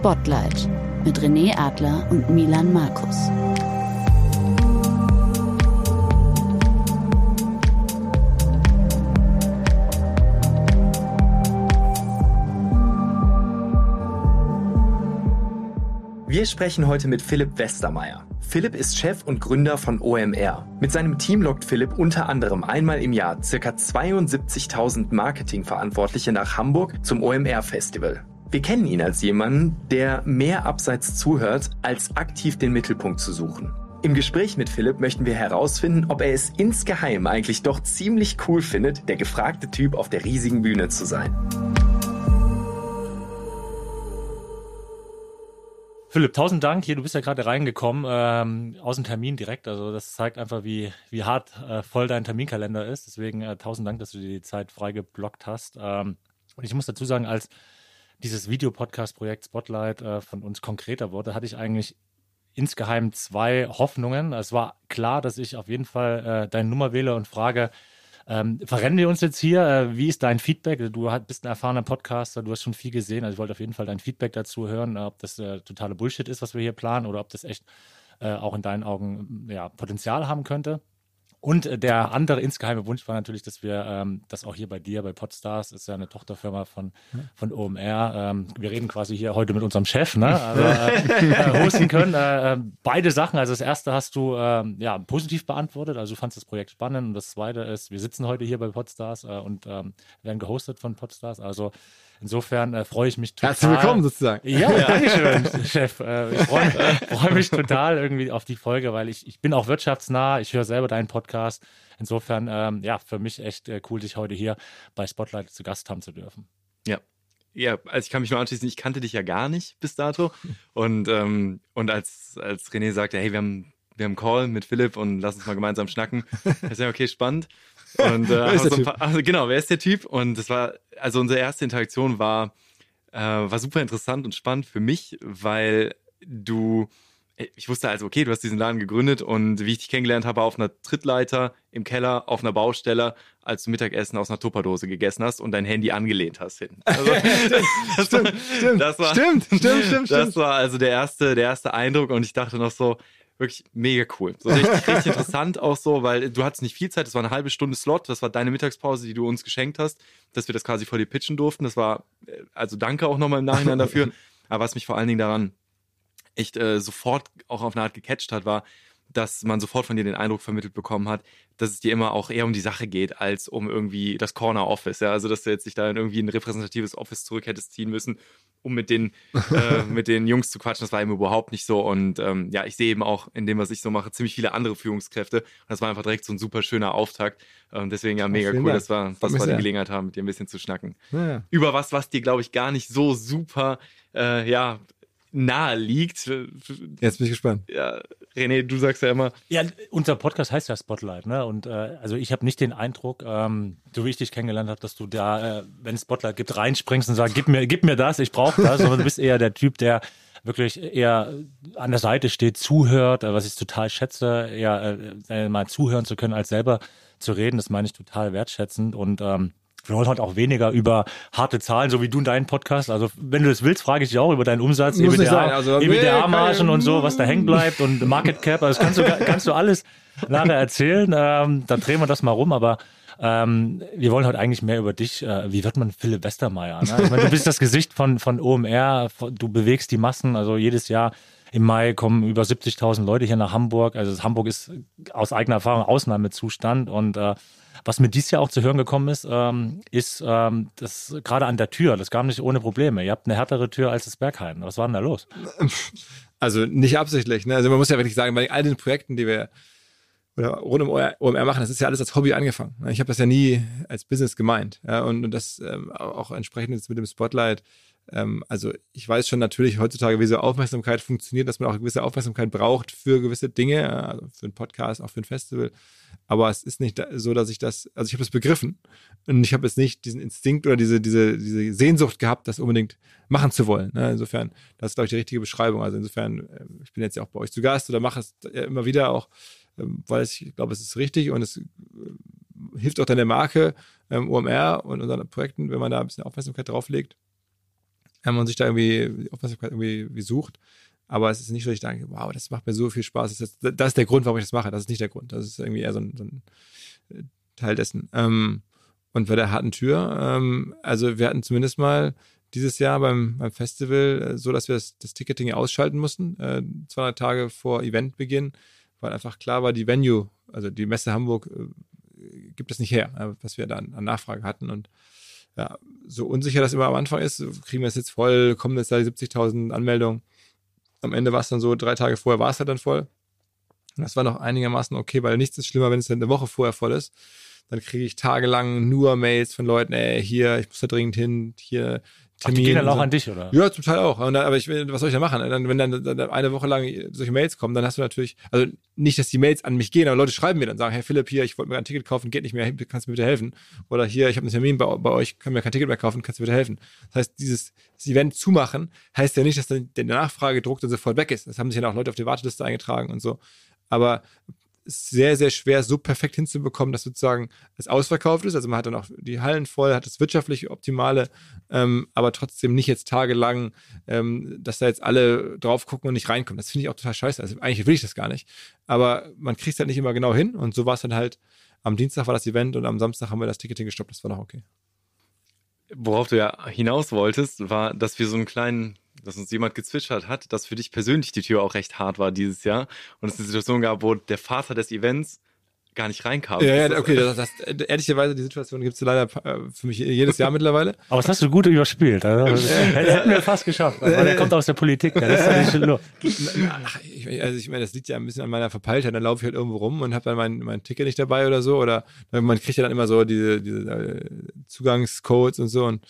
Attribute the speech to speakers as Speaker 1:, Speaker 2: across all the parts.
Speaker 1: Spotlight mit René Adler und Milan Markus.
Speaker 2: Wir sprechen heute mit Philipp Westermeier. Philipp ist Chef und Gründer von OMR. Mit seinem Team lockt Philipp unter anderem einmal im Jahr ca. 72.000 Marketingverantwortliche nach Hamburg zum OMR Festival. Wir kennen ihn als jemanden, der mehr abseits zuhört, als aktiv den Mittelpunkt zu suchen. Im Gespräch mit Philipp möchten wir herausfinden, ob er es insgeheim eigentlich doch ziemlich cool findet, der gefragte Typ auf der riesigen Bühne zu sein.
Speaker 3: Philipp, tausend Dank. Hier, du bist ja gerade reingekommen ähm, aus dem Termin direkt. Also das zeigt einfach, wie, wie hart äh, voll dein Terminkalender ist. Deswegen äh, tausend Dank, dass du dir die Zeit freigeblockt hast. Ähm, und ich muss dazu sagen, als dieses Videopodcast-Projekt Spotlight äh, von uns konkreter wurde, hatte ich eigentlich insgeheim zwei Hoffnungen. Es war klar, dass ich auf jeden Fall äh, deine Nummer wähle und frage, ähm, verrennen wir uns jetzt hier? Äh, wie ist dein Feedback? Du bist ein erfahrener Podcaster, du hast schon viel gesehen. Also ich wollte auf jeden Fall dein Feedback dazu hören, ob das äh, totale Bullshit ist, was wir hier planen, oder ob das echt äh, auch in deinen Augen ja, Potenzial haben könnte. Und äh, der andere insgeheime Wunsch war natürlich, dass wir ähm, das auch hier bei dir, bei Podstars, ist ja eine Tochterfirma von, von OMR. Ähm, wir reden quasi hier heute mit unserem Chef, ne? Also, äh, äh, hosten können. Äh, äh, beide Sachen. Also das erste hast du äh, ja positiv beantwortet. Also du fandest das Projekt spannend. Und das zweite ist, wir sitzen heute hier bei Podstars äh, und ähm, werden gehostet von Podstars. Also Insofern äh, freue ich mich total.
Speaker 4: Herzlich willkommen sozusagen.
Speaker 3: Ja, ja. Dankeschön, Chef. Äh, ich freue freu mich total irgendwie auf die Folge, weil ich, ich bin auch wirtschaftsnah. Ich höre selber deinen Podcast. Insofern, ähm, ja, für mich echt äh, cool, dich heute hier bei Spotlight zu Gast haben zu dürfen.
Speaker 4: Ja, ja, also ich kann mich nur anschließen, ich kannte dich ja gar nicht bis dato. Und, ähm, und als, als René sagte, hey, wir haben, wir haben einen Call mit Philipp und lass uns mal gemeinsam schnacken, ich sage, okay, spannend. Und, äh, so paar, also, genau, wer ist der Typ? Und das war, also unsere erste Interaktion war, äh, war super interessant und spannend für mich, weil du, ich wusste also, okay, du hast diesen Laden gegründet und wie ich dich kennengelernt habe, auf einer Trittleiter im Keller, auf einer Baustelle, als du Mittagessen aus einer Tupperdose gegessen hast und dein Handy angelehnt hast hin. Also,
Speaker 3: stimmt, stimmt, das war, stimmt, stimmt, stimmt,
Speaker 4: Das war also der erste, der erste Eindruck und ich dachte noch so, wirklich mega cool. So richtig, richtig interessant auch so, weil du hattest nicht viel Zeit, das war eine halbe Stunde Slot, das war deine Mittagspause, die du uns geschenkt hast, dass wir das quasi vor dir pitchen durften. Das war, äh, also danke auch nochmal im Nachhinein dafür. Aber was mich vor allen Dingen daran echt äh, sofort auch auf eine Art gecatcht hat, war, dass man sofort von dir den Eindruck vermittelt bekommen hat, dass es dir immer auch eher um die Sache geht, als um irgendwie das Corner Office. Ja? Also, dass du jetzt dich da in irgendwie ein repräsentatives Office zurück hättest ziehen müssen, um mit den, äh, mit den Jungs zu quatschen. Das war eben überhaupt nicht so. Und ähm, ja, ich sehe eben auch in dem, was ich so mache, ziemlich viele andere Führungskräfte. Und das war einfach direkt so ein super schöner Auftakt. Und deswegen ja mega cool, dass wir, dass wir die Gelegenheit haben, mit dir ein bisschen zu schnacken. Ja. Über was, was dir, glaube ich, gar nicht so super, äh, ja, nahe liegt.
Speaker 3: Jetzt bin ich gespannt.
Speaker 4: Ja, René, du sagst ja immer.
Speaker 3: Ja, unser Podcast heißt ja Spotlight, ne? Und äh, also ich habe nicht den Eindruck, ähm, so wie ich dich kennengelernt habe, dass du da, äh, wenn es Spotlight gibt, reinspringst und sagst, gib mir, gib mir das, ich brauche das, sondern du bist eher der Typ, der wirklich eher an der Seite steht, zuhört, äh, was ich total schätze, eher äh, mal zuhören zu können, als selber zu reden. Das meine ich total wertschätzend und ähm, wir wollen heute auch weniger über harte Zahlen, so wie du in deinem Podcast. Also, wenn du das willst, frage ich dich auch über deinen Umsatz,
Speaker 4: Muss EBITDA,
Speaker 3: also, EBITDA-Margen und so, was da hängen bleibt und Market Cap. Also, das kannst du, kannst du alles nachher erzählen. Ähm, dann drehen wir das mal rum, aber ähm, wir wollen heute eigentlich mehr über dich. Äh, wie wird man Philipp Westermeier? Ne? Ich meine, du bist das Gesicht von, von OMR, du bewegst die Massen. Also jedes Jahr im Mai kommen über 70.000 Leute hier nach Hamburg. Also Hamburg ist aus eigener Erfahrung Ausnahmezustand und äh, was mir dieses Jahr auch zu hören gekommen ist, ähm, ist ähm, das gerade an der Tür. Das kam nicht ohne Probleme. Ihr habt eine härtere Tür als das Bergheim. Was war denn da los?
Speaker 4: Also nicht absichtlich. Ne? Also man muss ja wirklich sagen, bei all den Projekten, die wir oder rund um OMR machen, das ist ja alles als Hobby angefangen. Ich habe das ja nie als Business gemeint. Ja? Und, und das ähm, auch entsprechend jetzt mit dem Spotlight ähm, also ich weiß schon natürlich heutzutage, wie so Aufmerksamkeit funktioniert, dass man auch eine gewisse Aufmerksamkeit braucht für gewisse Dinge, also für einen Podcast, auch für ein Festival. Aber es ist nicht so, dass ich das, also ich habe das begriffen und ich habe jetzt nicht diesen Instinkt oder diese, diese, diese Sehnsucht gehabt, das unbedingt machen zu wollen. Ne? Insofern, das ist, glaube ich, die richtige Beschreibung. Also insofern, ähm, ich bin jetzt ja auch bei euch zu Gast oder mache es ja immer wieder auch, ähm, weil ich glaube, es ist richtig und es äh, hilft auch dann der Marke OMR und unseren Projekten, wenn man da ein bisschen Aufmerksamkeit drauflegt.
Speaker 5: Ähm, und sich da irgendwie Aufmerksamkeit irgendwie sucht. Aber es ist nicht so, dass ich denke, wow, das macht mir so viel Spaß. Das ist, das ist der Grund, warum ich das mache. Das ist nicht der Grund. Das ist irgendwie eher so ein, so ein äh, Teil dessen. Ähm, und bei der harten Tür, ähm, also wir hatten zumindest mal dieses Jahr beim, beim Festival äh, so, dass wir das, das Ticketing ausschalten mussten, äh, 200 Tage vor Eventbeginn, weil einfach klar war, die Venue, also die Messe Hamburg, äh, gibt es nicht her, äh, was wir da an, an Nachfrage hatten. Und ja, so unsicher das immer am Anfang ist, kriegen wir es jetzt voll, kommen jetzt da die 70.000 Anmeldungen. Am Ende war es dann so, drei Tage vorher war es halt dann voll. Und das war noch einigermaßen okay, weil nichts ist schlimmer, wenn es dann eine Woche vorher voll ist. Dann kriege ich tagelang nur Mails von Leuten, ey, hier, ich muss da dringend hin, hier,
Speaker 3: Ach, die gehen dann auch so. an dich, oder?
Speaker 5: Ja, zum Teil auch. Dann, aber ich, was soll ich da machen? Dann, wenn dann, dann, eine Woche lang solche Mails kommen, dann hast du natürlich, also nicht, dass die Mails an mich gehen, aber Leute schreiben mir dann, sagen, hey Philipp, hier, ich wollte mir ein Ticket kaufen, geht nicht mehr, kannst du mir bitte helfen? Oder hier, ich habe einen Termin bei, bei euch, kann mir kein Ticket mehr kaufen, kannst du mir bitte helfen? Das heißt, dieses das Event zumachen, heißt ja nicht, dass dann der Nachfragedruck dann sofort weg ist. Das haben sich ja auch Leute auf die Warteliste eingetragen und so. Aber sehr, sehr schwer, so perfekt hinzubekommen, dass sozusagen es ausverkauft ist. Also man hat dann auch die Hallen voll, hat das wirtschaftlich Optimale, ähm, aber trotzdem nicht jetzt tagelang, ähm, dass da jetzt alle drauf gucken und nicht reinkommen. Das finde ich auch total scheiße. Also eigentlich will ich das gar nicht. Aber man kriegt es halt nicht immer genau hin und so war es dann halt. Am Dienstag war das Event und am Samstag haben wir das Ticketing gestoppt. Das war noch okay.
Speaker 4: Worauf du ja hinaus wolltest, war, dass wir so einen kleinen dass uns jemand gezwitschert hat, dass für dich persönlich die Tür auch recht hart war dieses Jahr und es eine Situation gab, wo der Vater des Events gar nicht reinkam.
Speaker 5: Ja, ja okay, das, das, ehrlicherweise die Situation gibt es leider äh, für mich jedes Jahr mittlerweile.
Speaker 3: Aber das hast du gut überspielt. Also, hätten wir fast geschafft. Aber der kommt aus der Politik, der ist nicht nur.
Speaker 5: Also ich meine, das liegt ja ein bisschen an meiner Verpeiltheit. Dann laufe ich halt irgendwo rum und habe dann mein, mein Ticket nicht dabei oder so. Oder man kriegt ja dann immer so diese, diese äh, Zugangscodes und so und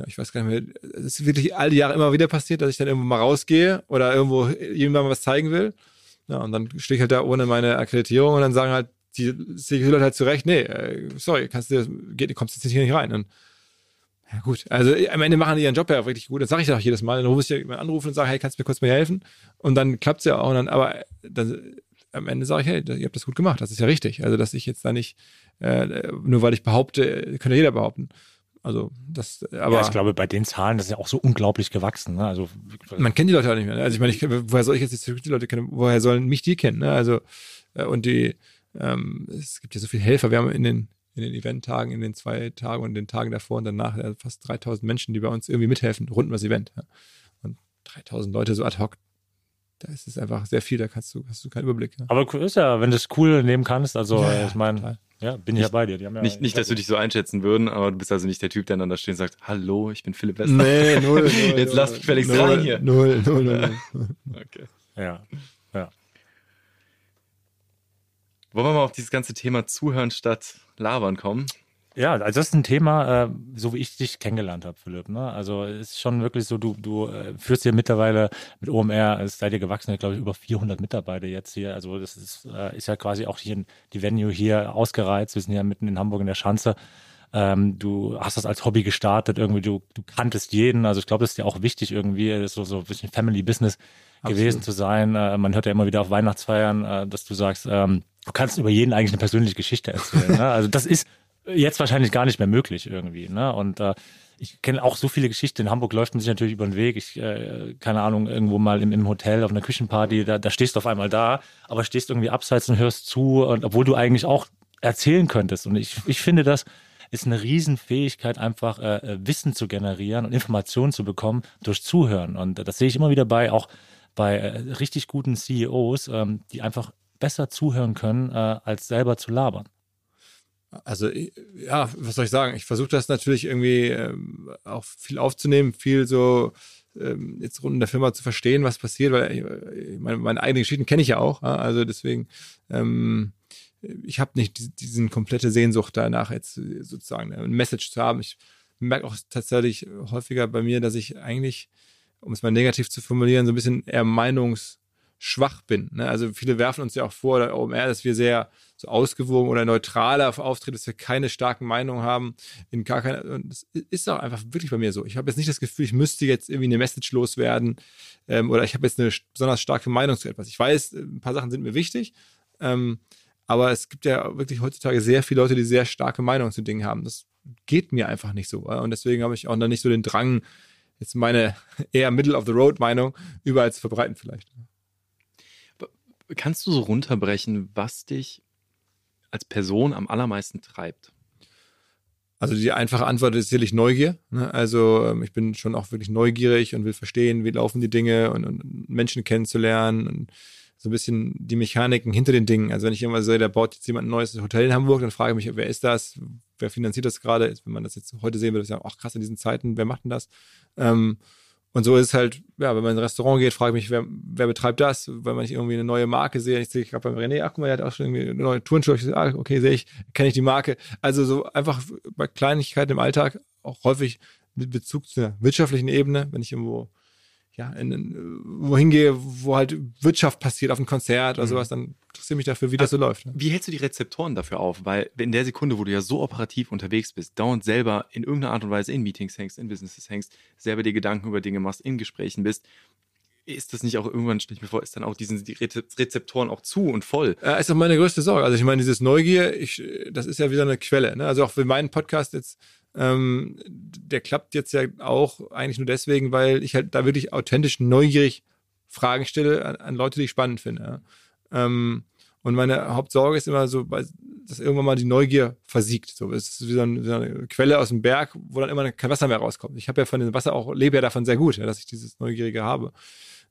Speaker 5: ja, ich weiß gar nicht mehr, es ist wirklich all die Jahre immer wieder passiert, dass ich dann irgendwo mal rausgehe oder irgendwo jemandem was zeigen will. Ja, und dann stehe ich halt da ohne meine Akkreditierung und dann sagen halt die Security halt zurecht, nee, äh, sorry, kannst du, geht, kommst jetzt hier nicht rein. Und ja gut, also am Ende machen die ihren Job ja auch wirklich gut. Das sage ich auch jedes Mal. Dann rufe ich jemanden anrufen und sage, hey, kannst du mir kurz mal helfen? Und dann klappt es ja auch. Und dann, aber dann, am Ende sage ich, hey, ihr habt das gut gemacht, das ist ja richtig. Also, dass ich jetzt da nicht, äh, nur weil ich behaupte, könnte jeder behaupten. Also das, aber
Speaker 3: ja, ich glaube, bei den Zahlen, das ist ja auch so unglaublich gewachsen. Ne? Also
Speaker 5: man kennt die Leute auch nicht mehr. Ne? Also ich meine, ich, woher soll ich jetzt die Security-Leute kennen? Woher sollen mich die kennen? Ne? Also äh, und die, ähm, es gibt ja so viele Helfer. Wir haben in den in den Eventtagen, in den zwei Tagen und den Tagen davor und danach ja, fast 3000 Menschen, die bei uns irgendwie mithelfen, rund um das Event. Ja. Und 3000 Leute so ad hoc, da ist es einfach sehr viel, da kannst du, hast du keinen Überblick.
Speaker 3: Aber ist ja, wenn du es cool nehmen kannst, also ja, ich meine, ja, bin ich ja bei dir. Ja
Speaker 4: nicht, nicht dass wir dich so einschätzen würden, aber du bist also nicht der Typ, der dann da steht und sagt, hallo, ich bin Philipp Wester.
Speaker 5: Nee, null. null
Speaker 4: Jetzt lass mich gefälligst rein hier.
Speaker 5: Null, null, null.
Speaker 3: okay. Ja, ja.
Speaker 4: Wollen wir mal auf dieses ganze Thema Zuhören statt Labern kommen?
Speaker 3: Ja, also das ist ein Thema, äh, so wie ich dich kennengelernt habe, Philipp. Ne? Also es ist schon wirklich so, du, du äh, führst hier mittlerweile mit OMR, es seid ihr gewachsen, glaube ich, über 400 Mitarbeiter jetzt hier. Also das ist, äh, ist ja quasi auch hier die Venue hier ausgereizt. Wir sind ja mitten in Hamburg in der Schanze. Ähm, du hast das als Hobby gestartet, irgendwie, du, du kanntest jeden. Also ich glaube, das ist ja auch wichtig irgendwie, so, so ein bisschen Family Business Absolut. gewesen zu sein. Äh, man hört ja immer wieder auf Weihnachtsfeiern, äh, dass du sagst, ähm, du kannst über jeden eigentlich eine persönliche Geschichte erzählen. ne? Also das ist jetzt wahrscheinlich gar nicht mehr möglich irgendwie. Ne? Und äh, ich kenne auch so viele Geschichten. In Hamburg läuft man sich natürlich über den Weg. Ich, äh, keine Ahnung, irgendwo mal im, im Hotel auf einer Küchenparty, da, da stehst du auf einmal da, aber stehst irgendwie abseits und hörst zu, und obwohl du eigentlich auch erzählen könntest. Und ich, ich finde, das ist eine Riesenfähigkeit, einfach äh, äh Wissen zu generieren und Informationen zu bekommen durch Zuhören. Und das sehe ich immer wieder bei auch bei äh, richtig guten CEOs, ähm, die einfach besser zuhören können, äh, als selber zu labern.
Speaker 5: Also ja, was soll ich sagen? Ich versuche das natürlich irgendwie ähm, auch viel aufzunehmen, viel so ähm, jetzt rund in der Firma zu verstehen, was passiert, weil ich, äh, meine, meine eigenen Geschichten kenne ich ja auch. Also deswegen, ähm, ich habe nicht diesen komplette Sehnsucht danach, jetzt sozusagen eine Message zu haben. Ich merke auch tatsächlich häufiger bei mir, dass ich eigentlich, um es mal negativ zu formulieren, so ein bisschen eher meinungsschwach bin. Ne? Also viele werfen uns ja auch vor, oder OMR, dass wir sehr so ausgewogen oder neutraler auftreten, dass wir keine starken Meinungen haben, in gar keine, und das ist auch einfach wirklich bei mir so. Ich habe jetzt nicht das Gefühl, ich müsste jetzt irgendwie eine Message loswerden ähm, oder ich habe jetzt eine besonders starke Meinung zu etwas. Ich weiß, ein paar Sachen sind mir wichtig, ähm, aber es gibt ja wirklich heutzutage sehr viele Leute, die sehr starke Meinungen zu Dingen haben. Das geht mir einfach nicht so. Und deswegen habe ich auch dann nicht so den Drang, jetzt meine eher Middle-of-the-Road-Meinung überall zu verbreiten vielleicht.
Speaker 4: Kannst du so runterbrechen, was dich als Person am allermeisten treibt?
Speaker 5: Also die einfache Antwort ist sicherlich Neugier. Ne? Also ähm, ich bin schon auch wirklich neugierig und will verstehen, wie laufen die Dinge und, und Menschen kennenzulernen und so ein bisschen die Mechaniken hinter den Dingen. Also wenn ich immer sehe, da baut jetzt jemand ein neues Hotel in Hamburg, dann frage ich mich, wer ist das? Wer finanziert das gerade? Wenn man das jetzt heute sehen würde, sagen, ach krass, in diesen Zeiten, wer macht denn das? Ähm, und so ist es halt, ja, wenn man in ein Restaurant geht, frage ich mich, wer, wer betreibt das? Wenn man nicht irgendwie eine neue Marke sehe, ich sehe gerade beim René, ach guck mal, der hat auch schon irgendwie eine neue Turnschuhe. Ich ah, okay, sehe ich, kenne ich die Marke. Also so einfach bei Kleinigkeiten im Alltag, auch häufig mit Bezug zu einer wirtschaftlichen Ebene, wenn ich irgendwo ja, in, in, wohin gehe, wo halt Wirtschaft passiert, auf ein Konzert oder mhm. sowas, dann interessiere mich dafür, wie das so läuft.
Speaker 4: Wie hältst du die Rezeptoren dafür auf? Weil in der Sekunde, wo du ja so operativ unterwegs bist, dauernd selber in irgendeiner Art und Weise in Meetings hängst, in Businesses hängst, selber dir Gedanken über Dinge machst, in Gesprächen bist, ist das nicht auch irgendwann, stelle ich mir vor, ist dann auch diesen die Rezeptoren auch zu und voll?
Speaker 5: Äh, ist doch meine größte Sorge. Also ich meine, dieses Neugier, ich, das ist ja wieder eine Quelle. Ne? Also auch für meinen Podcast jetzt ähm, der klappt jetzt ja auch eigentlich nur deswegen, weil ich halt da wirklich authentisch neugierig Fragen stelle an, an Leute, die ich spannend finde. Ja. Ähm, und meine Hauptsorge ist immer so, dass irgendwann mal die Neugier versiegt. So, es ist wie so, eine, wie so eine Quelle aus dem Berg, wo dann immer kein Wasser mehr rauskommt. Ich habe ja von dem Wasser auch, lebe ja davon sehr gut, ja, dass ich dieses Neugierige habe.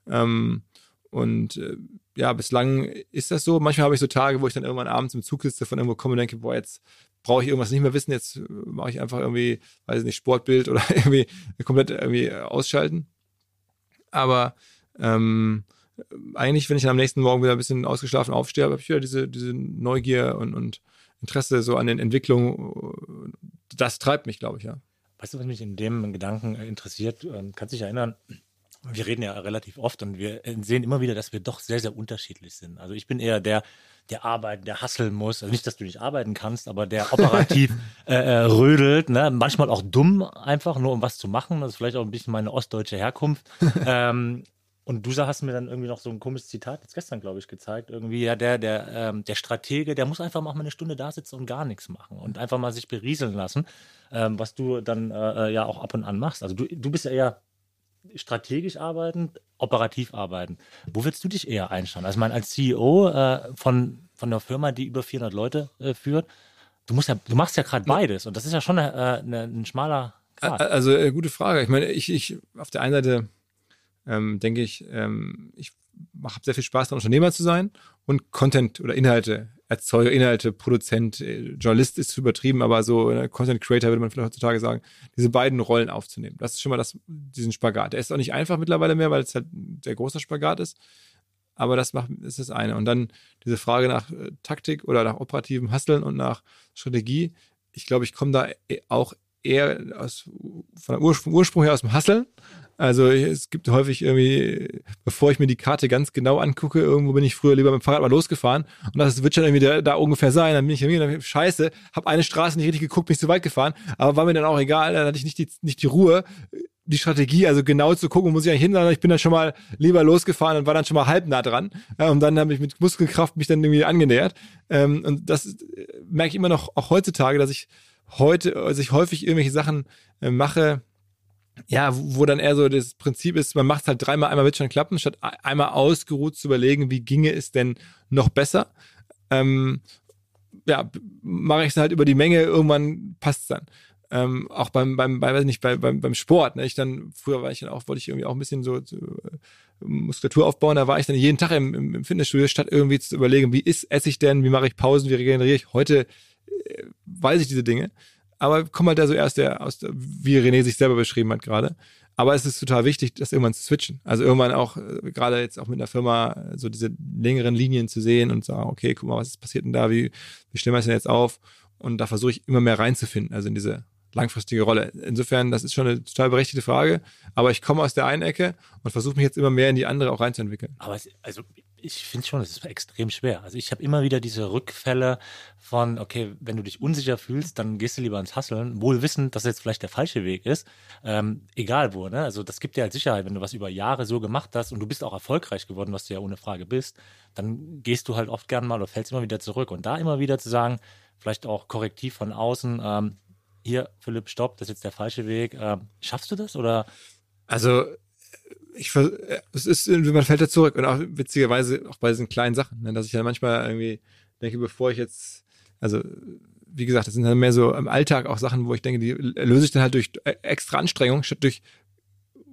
Speaker 5: Ähm, und äh, ja, bislang ist das so. Manchmal habe ich so Tage, wo ich dann irgendwann abends im Zug sitze, von irgendwo komme und denke, boah, jetzt brauche ich irgendwas nicht mehr wissen, jetzt äh, mache ich einfach irgendwie, weiß ich nicht, Sportbild oder irgendwie komplett irgendwie ausschalten. Aber ähm, eigentlich, wenn ich dann am nächsten Morgen wieder ein bisschen ausgeschlafen aufstehe, habe ich wieder diese, diese Neugier und, und Interesse so an den Entwicklungen. Das treibt mich, glaube ich, ja.
Speaker 3: Weißt du, was mich in dem Gedanken interessiert? Ähm, kannst du dich erinnern, wir reden ja relativ oft und wir sehen immer wieder, dass wir doch sehr, sehr unterschiedlich sind. Also ich bin eher der, der arbeiten, der hasseln muss. Also nicht, dass du nicht arbeiten kannst, aber der operativ äh, äh, rödelt, ne? manchmal auch dumm einfach, nur um was zu machen. Das ist vielleicht auch ein bisschen meine ostdeutsche Herkunft. ähm, und du hast mir dann irgendwie noch so ein komisches Zitat jetzt gestern, glaube ich, gezeigt. Irgendwie, ja, der, der, ähm, der Stratege, der muss einfach mal eine Stunde da sitzen und gar nichts machen und einfach mal sich berieseln lassen, ähm, was du dann äh, äh ja auch ab und an machst. Also du, du bist ja eher strategisch arbeiten, operativ arbeiten. Wo würdest du dich eher einschauen? Also, ich meine, als CEO äh, von, von einer Firma, die über 400 Leute äh, führt, du musst ja, du machst ja gerade beides und das ist ja schon eine, äh, eine, ein schmaler Grad.
Speaker 5: Also, äh, gute Frage. Ich meine, ich, ich auf der einen Seite ähm, denke ich, ähm, ich habe sehr viel Spaß daran, Unternehmer zu sein und Content oder Inhalte Erzeuger, Inhalte, Produzent, äh, Journalist ist übertrieben, aber so äh, Content Creator würde man vielleicht heutzutage sagen, diese beiden Rollen aufzunehmen. Das ist schon mal das, diesen Spagat. Der ist auch nicht einfach mittlerweile mehr, weil es halt sehr großer Spagat ist. Aber das macht, ist das eine. Und dann diese Frage nach äh, Taktik oder nach operativem Hasteln und nach Strategie. Ich glaube, ich komme da auch eher aus, von der Ursprung, Ursprung her aus dem Hasseln also es gibt häufig irgendwie, bevor ich mir die Karte ganz genau angucke, irgendwo bin ich früher lieber mit dem Fahrrad mal losgefahren und das wird schon irgendwie da, da ungefähr sein. Dann bin ich irgendwie, dann, scheiße, habe eine Straße nicht richtig geguckt, bin ich zu weit gefahren, aber war mir dann auch egal, dann hatte ich nicht die, nicht die Ruhe, die Strategie, also genau zu gucken, muss ich eigentlich hin, sondern ich bin dann schon mal lieber losgefahren und war dann schon mal halb nah dran. Und dann habe ich mit Muskelkraft mich dann irgendwie angenähert. Ähm, und das äh, merke ich immer noch, auch heutzutage, dass ich heute, also ich häufig irgendwelche Sachen äh, mache, ja, wo dann eher so das Prinzip ist, man macht es halt dreimal, einmal wird schon klappen, statt einmal ausgeruht zu überlegen, wie ginge es denn noch besser. Ähm, ja, mache ich es halt über die Menge, irgendwann passt es dann. Ähm, auch beim, beim, bei, weiß nicht, bei, beim, beim Sport, ne? ich dann, früher war ich dann auch, wollte ich irgendwie auch ein bisschen so, so äh, Muskulatur aufbauen, da war ich dann jeden Tag im, im Fitnessstudio, statt irgendwie zu überlegen, wie ist, esse ich denn, wie mache ich Pausen, wie regeneriere ich. Heute äh, weiß ich diese Dinge aber komm halt da so erst der aus, wie René sich selber beschrieben hat gerade. Aber es ist total wichtig, das irgendwann zu switchen. Also irgendwann auch, äh, gerade jetzt auch mit einer Firma, so diese längeren Linien zu sehen und sagen, okay, guck mal, was ist passiert denn da, wie, wie stellen wir es denn jetzt auf? Und da versuche ich immer mehr reinzufinden, also in diese langfristige Rolle. Insofern, das ist schon eine total berechtigte Frage, aber ich komme aus der einen Ecke und versuche mich jetzt immer mehr in die andere auch reinzuentwickeln.
Speaker 3: Aber es, also ich finde schon, es ist extrem schwer. Also ich habe immer wieder diese Rückfälle von, okay, wenn du dich unsicher fühlst, dann gehst du lieber ins Hasseln, wohl wissend, dass jetzt vielleicht der falsche Weg ist. Ähm, egal wo, ne? Also das gibt dir halt Sicherheit, wenn du was über Jahre so gemacht hast und du bist auch erfolgreich geworden, was du ja ohne Frage bist, dann gehst du halt oft gern mal oder fällst immer wieder zurück. Und da immer wieder zu sagen, vielleicht auch korrektiv von außen, ähm, hier, Philipp, stopp, das ist jetzt der falsche Weg. Ähm, schaffst du das oder
Speaker 5: Also ich es ist, man fällt da zurück und auch witzigerweise auch bei diesen kleinen Sachen, ne, dass ich ja manchmal irgendwie denke, bevor ich jetzt, also wie gesagt, das sind dann mehr so im Alltag auch Sachen, wo ich denke, die löse ich dann halt durch extra Anstrengung statt durch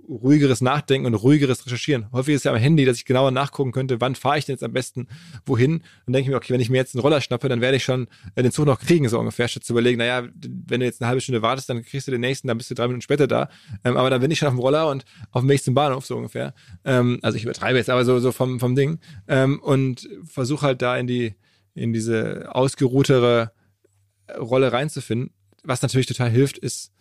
Speaker 5: ruhigeres Nachdenken und ruhigeres Recherchieren. Häufig ist ja am Handy, dass ich genauer nachgucken könnte, wann fahre ich denn jetzt am besten wohin. Dann denke ich mir, okay, wenn ich mir jetzt einen Roller schnappe, dann werde ich schon äh, den Zug noch kriegen, so ungefähr, statt zu überlegen, naja, wenn du jetzt eine halbe Stunde wartest, dann kriegst du den nächsten, dann bist du drei Minuten später da. Ähm, aber dann bin ich schon auf dem Roller und auf dem nächsten Bahnhof, so ungefähr. Ähm, also ich übertreibe jetzt aber so, so vom, vom Ding. Ähm, und versuche halt da in die, in diese ausgeruhtere Rolle reinzufinden. Was natürlich total hilft, ist,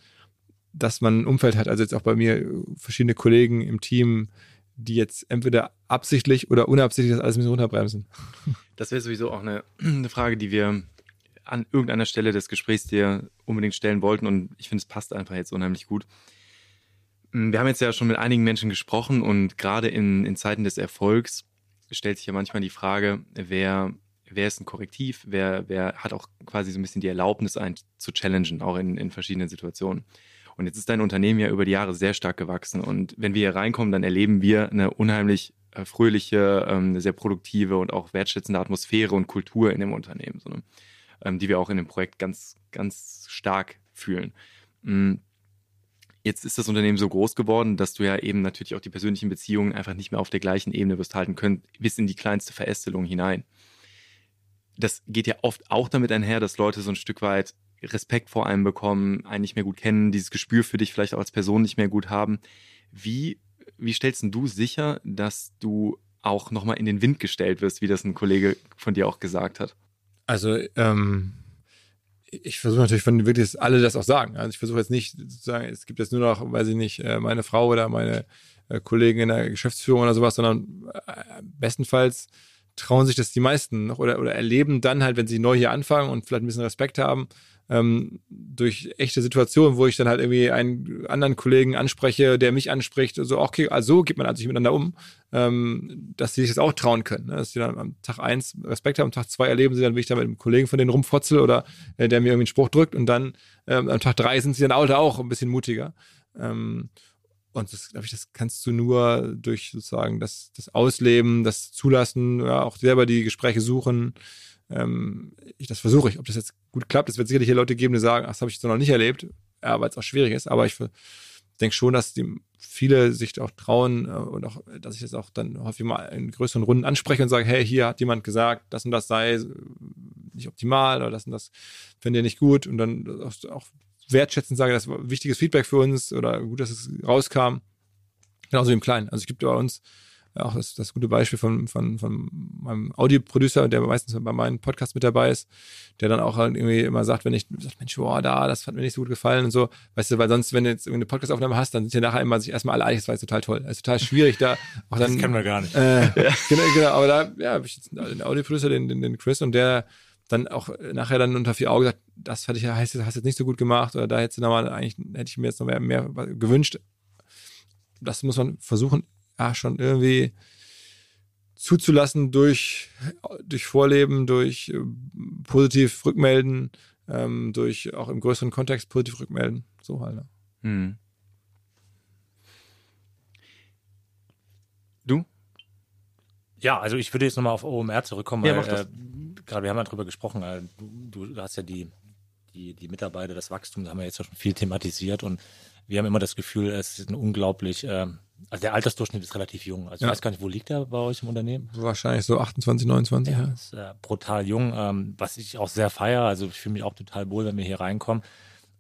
Speaker 5: dass man ein Umfeld hat, also jetzt auch bei mir verschiedene Kollegen im Team, die jetzt entweder absichtlich oder unabsichtlich das alles ein bisschen runterbremsen.
Speaker 4: Das wäre sowieso auch eine, eine Frage, die wir an irgendeiner Stelle des Gesprächs dir unbedingt stellen wollten und ich finde, es passt einfach jetzt unheimlich gut. Wir haben jetzt ja schon mit einigen Menschen gesprochen und gerade in, in Zeiten des Erfolgs stellt sich ja manchmal die Frage, wer, wer ist ein Korrektiv, wer, wer hat auch quasi so ein bisschen die Erlaubnis, einen zu challengen, auch in, in verschiedenen Situationen. Und jetzt ist dein Unternehmen ja über die Jahre sehr stark gewachsen. Und wenn wir hier reinkommen, dann erleben wir eine unheimlich äh, fröhliche, ähm, sehr produktive und auch wertschätzende Atmosphäre und Kultur in dem Unternehmen, ne? ähm, die wir auch in dem Projekt ganz, ganz stark fühlen. Mm. Jetzt ist das Unternehmen so groß geworden, dass du ja eben natürlich auch die persönlichen Beziehungen einfach nicht mehr auf der gleichen Ebene wirst halten können, bis in die kleinste Verästelung hinein. Das geht ja oft auch damit einher, dass Leute so ein Stück weit Respekt vor einem bekommen, einen nicht mehr gut kennen, dieses Gespür für dich vielleicht auch als Person nicht mehr gut haben. Wie, wie stellst du sicher, dass du auch nochmal in den Wind gestellt wirst, wie das ein Kollege von dir auch gesagt hat?
Speaker 5: Also, ähm, ich versuche natürlich, wenn wirklich alle das auch sagen. Also ich versuche jetzt nicht zu sagen, es gibt jetzt nur noch, weiß ich nicht, äh, meine Frau oder meine äh, Kollegen in der Geschäftsführung oder sowas, sondern äh, bestenfalls trauen sich das die meisten noch oder, oder erleben dann halt, wenn sie neu hier anfangen und vielleicht ein bisschen Respekt haben, ähm, durch echte Situationen, wo ich dann halt irgendwie einen anderen Kollegen anspreche, der mich anspricht, so, okay, also so geht man sich miteinander um, ähm, dass sie sich das auch trauen können. Ne? Dass sie dann am Tag eins Respekt haben, am Tag zwei erleben sie dann, wie ich da mit einem Kollegen von denen rumfotzel oder äh, der mir irgendwie einen Spruch drückt und dann ähm, am Tag drei sind sie dann auch ein bisschen mutiger. Ähm, und das, glaube ich, das kannst du nur durch sozusagen das, das Ausleben, das Zulassen, ja, auch selber die Gespräche suchen, ähm, ich, das versuche ich. Ob das jetzt gut klappt, es wird sicherlich hier Leute geben, die sagen, ach, das habe ich so noch nicht erlebt, ja, weil es auch schwierig ist. Aber ich denke schon, dass die viele sich auch trauen äh, und auch, dass ich das auch dann häufig mal in größeren Runden anspreche und sage, hey, hier hat jemand gesagt, das und das sei nicht optimal oder das und das finde ich nicht gut und dann auch, wertschätzend sage, das war wichtiges Feedback für uns oder gut, dass es rauskam. Genauso im Kleinen. Also es gibt bei uns auch das, das gute Beispiel von, von, von meinem Audioproducer, der meistens bei meinen Podcasts mit dabei ist, der dann auch halt irgendwie immer sagt, wenn ich sag, Mensch, boah, da, das hat mir nicht so gut gefallen und so, weißt du, weil sonst, wenn du jetzt eine Podcastaufnahme hast, dann sind ja nachher immer sich erstmal alle einig, das war jetzt total toll. Es ist total schwierig, da
Speaker 3: auch dann. Das kennen wir gar nicht.
Speaker 5: Äh, genau, genau, aber da, ja, habe ich jetzt den Audioproducer, den, den, den Chris, und der dann auch nachher dann unter vier Augen gesagt, das hatte ich hast jetzt nicht so gut gemacht, oder da hätte nochmal, eigentlich hätte ich mir jetzt noch mehr, mehr gewünscht. Das muss man versuchen, ja, schon irgendwie zuzulassen durch, durch Vorleben, durch äh, positiv rückmelden, ähm, durch auch im größeren Kontext positiv rückmelden. So halt. Ne? Hm.
Speaker 3: Du? Ja, also ich würde jetzt nochmal auf OMR zurückkommen, weil ja, äh, gerade wir haben ja drüber gesprochen, äh, du, du, hast ja die, die, die Mitarbeiter, das Wachstum, da haben wir jetzt schon viel thematisiert und wir haben immer das Gefühl, es ist ein unglaublich äh, also der Altersdurchschnitt ist relativ jung. Also ja. ich weiß gar nicht, wo liegt der bei euch im Unternehmen?
Speaker 5: Wahrscheinlich so 28, 29.
Speaker 3: Ja, ist äh, brutal jung, ähm, was ich auch sehr feiere. Also ich fühle mich auch total wohl, wenn wir hier reinkommen.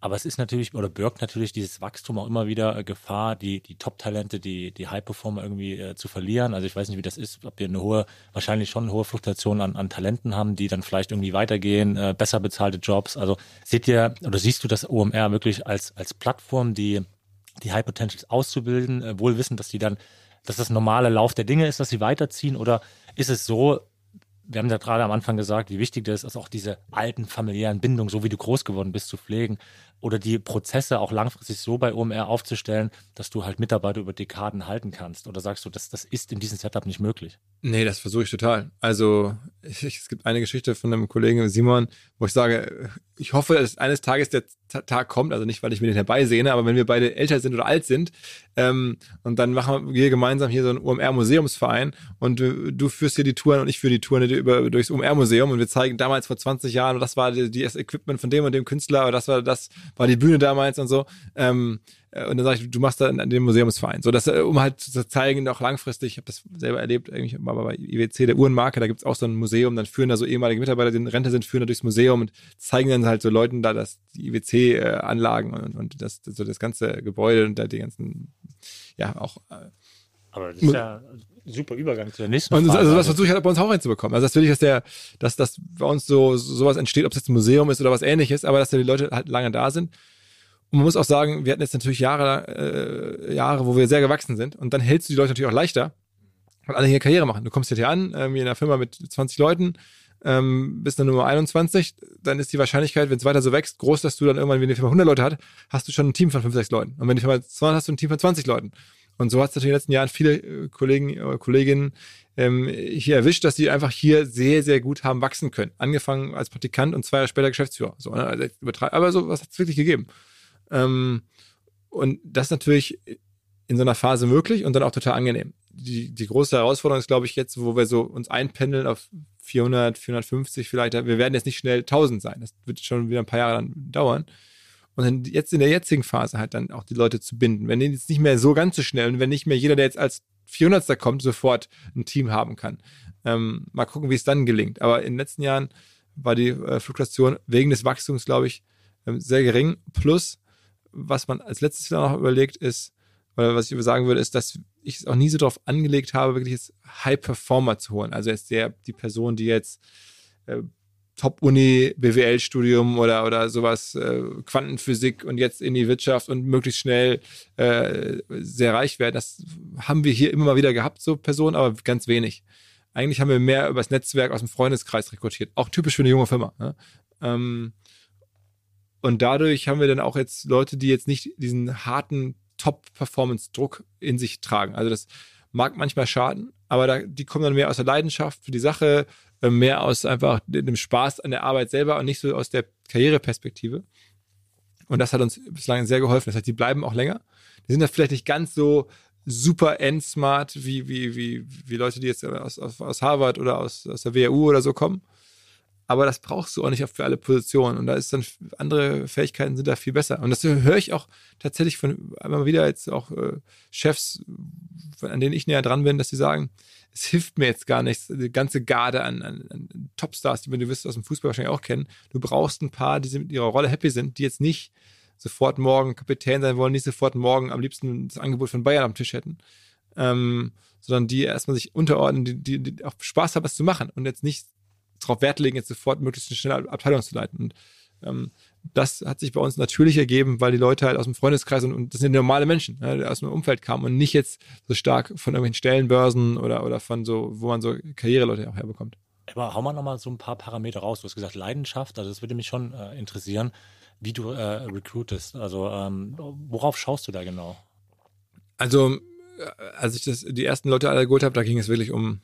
Speaker 3: Aber es ist natürlich oder birgt natürlich dieses Wachstum auch immer wieder äh, Gefahr, die, die Top-Talente, die, die High-Performer irgendwie äh, zu verlieren. Also ich weiß nicht, wie das ist, ob wir eine hohe, wahrscheinlich schon eine hohe Fluktuation an, an Talenten haben, die dann vielleicht irgendwie weitergehen, äh, besser bezahlte Jobs. Also seht ihr oder siehst du das OMR wirklich als, als Plattform, die die High Potentials auszubilden, äh, wohl wissen, dass die dann, dass das normale Lauf der Dinge ist, dass sie weiterziehen? Oder ist es so, wir haben ja gerade am Anfang gesagt, wie wichtig das ist, auch diese alten familiären Bindungen, so wie du groß geworden bist, zu pflegen oder die Prozesse auch langfristig so bei OMR aufzustellen, dass du halt Mitarbeiter über Dekaden halten kannst? Oder sagst du, das, das ist in diesem Setup nicht möglich?
Speaker 5: Nee, das versuche ich total. Also ich, es gibt eine Geschichte von einem Kollegen Simon, wo ich sage, ich hoffe, dass eines Tages der Tag kommt, also nicht, weil ich mir den herbeisehne, aber wenn wir beide älter sind oder alt sind ähm, und dann machen wir gemeinsam hier so einen OMR-Museumsverein und du, du, führst hier die Touren und ich führe die Touren über, durchs OMR-Museum und wir zeigen damals vor 20 Jahren, das war die, das Equipment von dem und dem Künstler, oder das war das war die Bühne damals und so. Ähm, äh, und dann sage ich, du machst da an dem Museumsverein. So, dass, äh, um halt zu zeigen, auch langfristig, ich habe das selber erlebt, eigentlich mal bei IWC, der Uhrenmarke, da gibt's auch so ein Museum, dann führen da so ehemalige Mitarbeiter, die in Rente sind, führen da durchs Museum und zeigen dann halt so Leuten da das, die IWC-Anlagen und, und das, so das ganze Gebäude und da die ganzen, ja, auch. Äh,
Speaker 3: Aber das ist ja super Übergang zu der nächsten
Speaker 5: und
Speaker 3: Frage.
Speaker 5: Also das versuche ich halt bei uns auch reinzubekommen. Also das will ich, dass der, dass, dass bei uns so sowas entsteht, ob es jetzt ein Museum ist oder was ähnliches, aber dass da die Leute halt lange da sind und man muss auch sagen, wir hatten jetzt natürlich Jahre, äh, Jahre, wo wir sehr gewachsen sind. Und dann hältst du die Leute natürlich auch leichter, weil alle hier Karriere machen. Du kommst hier an, ähm, in einer Firma mit 20 Leuten, ähm, bist dann Nummer 21, dann ist die Wahrscheinlichkeit, wenn es weiter so wächst, groß, dass du dann irgendwann, wenn die Firma 100 Leute hat, hast du schon ein Team von 5, 6 Leuten. Und wenn die Firma 200 hast du ein Team von 20 Leuten. Und so hat es natürlich in den letzten Jahren viele äh, Kollegen oder äh, Kolleginnen ähm, hier erwischt, dass die einfach hier sehr, sehr gut haben wachsen können. Angefangen als Praktikant und zwei Jahre später Geschäftsführer. So, ne? also aber so was hat es wirklich gegeben. Ähm, und das ist natürlich in so einer Phase möglich und dann auch total angenehm. Die, die große Herausforderung ist, glaube ich, jetzt, wo wir so uns einpendeln auf 400, 450 vielleicht, wir werden jetzt nicht schnell 1000 sein. Das wird schon wieder ein paar Jahre dann dauern. Und dann jetzt in der jetzigen Phase halt dann auch die Leute zu binden. Wenn jetzt nicht mehr so ganz so schnell und wenn nicht mehr jeder, der jetzt als 400. kommt, sofort ein Team haben kann. Ähm, mal gucken, wie es dann gelingt. Aber in den letzten Jahren war die äh, Fluktuation wegen des Wachstums, glaube ich, ähm, sehr gering. Plus, was man als letztes noch überlegt ist, oder was ich sagen würde, ist, dass ich es auch nie so darauf angelegt habe, wirklich jetzt High Performer zu holen. Also jetzt der, die Person, die jetzt äh, Top-Uni, BWL-Studium oder, oder sowas, äh, Quantenphysik und jetzt in die Wirtschaft und möglichst schnell äh, sehr reich werden. Das haben wir hier immer mal wieder gehabt, so Personen, aber ganz wenig. Eigentlich haben wir mehr über das Netzwerk aus dem Freundeskreis rekrutiert. Auch typisch für eine junge Firma. Ne? Ähm, und dadurch haben wir dann auch jetzt Leute, die jetzt nicht diesen harten Top-Performance-Druck in sich tragen. Also das mag manchmal schaden, aber da, die kommen dann mehr aus der Leidenschaft für die Sache, äh, mehr aus einfach dem Spaß an der Arbeit selber und nicht so aus der Karriereperspektive. Und das hat uns bislang sehr geholfen. Das heißt, die bleiben auch länger. Die sind da vielleicht nicht ganz so super end-smart wie, wie, wie, wie Leute, die jetzt aus, aus, aus Harvard oder aus, aus der WHU oder so kommen aber das brauchst du auch nicht für alle Positionen. Und da ist dann andere Fähigkeiten sind da viel besser. Und das höre ich auch tatsächlich von immer wieder jetzt auch äh, Chefs, an denen ich näher dran bin, dass sie sagen, es hilft mir jetzt gar nichts, die ganze Garde an, an, an Topstars, die man du wirst aus dem Fußball wahrscheinlich auch kennen. Du brauchst ein paar, die mit ihrer Rolle happy sind, die jetzt nicht sofort morgen Kapitän sein wollen, nicht sofort morgen am liebsten das Angebot von Bayern am Tisch hätten. Ähm, sondern die erstmal sich unterordnen, die, die, die auch Spaß haben, was zu machen und jetzt nicht darauf Wert legen, jetzt sofort möglichst eine schnelle Abteilung zu leiten. Und ähm, das hat sich bei uns natürlich ergeben, weil die Leute halt aus dem Freundeskreis und, und das sind normale Menschen, ne, die aus dem Umfeld kamen und nicht jetzt so stark von irgendwelchen Stellenbörsen oder, oder von so, wo man so Karriereleute auch herbekommt.
Speaker 3: Aber hau mal nochmal so ein paar Parameter raus. Du hast gesagt Leidenschaft, also das würde mich schon äh, interessieren, wie du äh, recruitest. Also ähm, worauf schaust du da genau?
Speaker 5: Also äh, als ich das, die ersten Leute alle geholt habe, da ging es wirklich um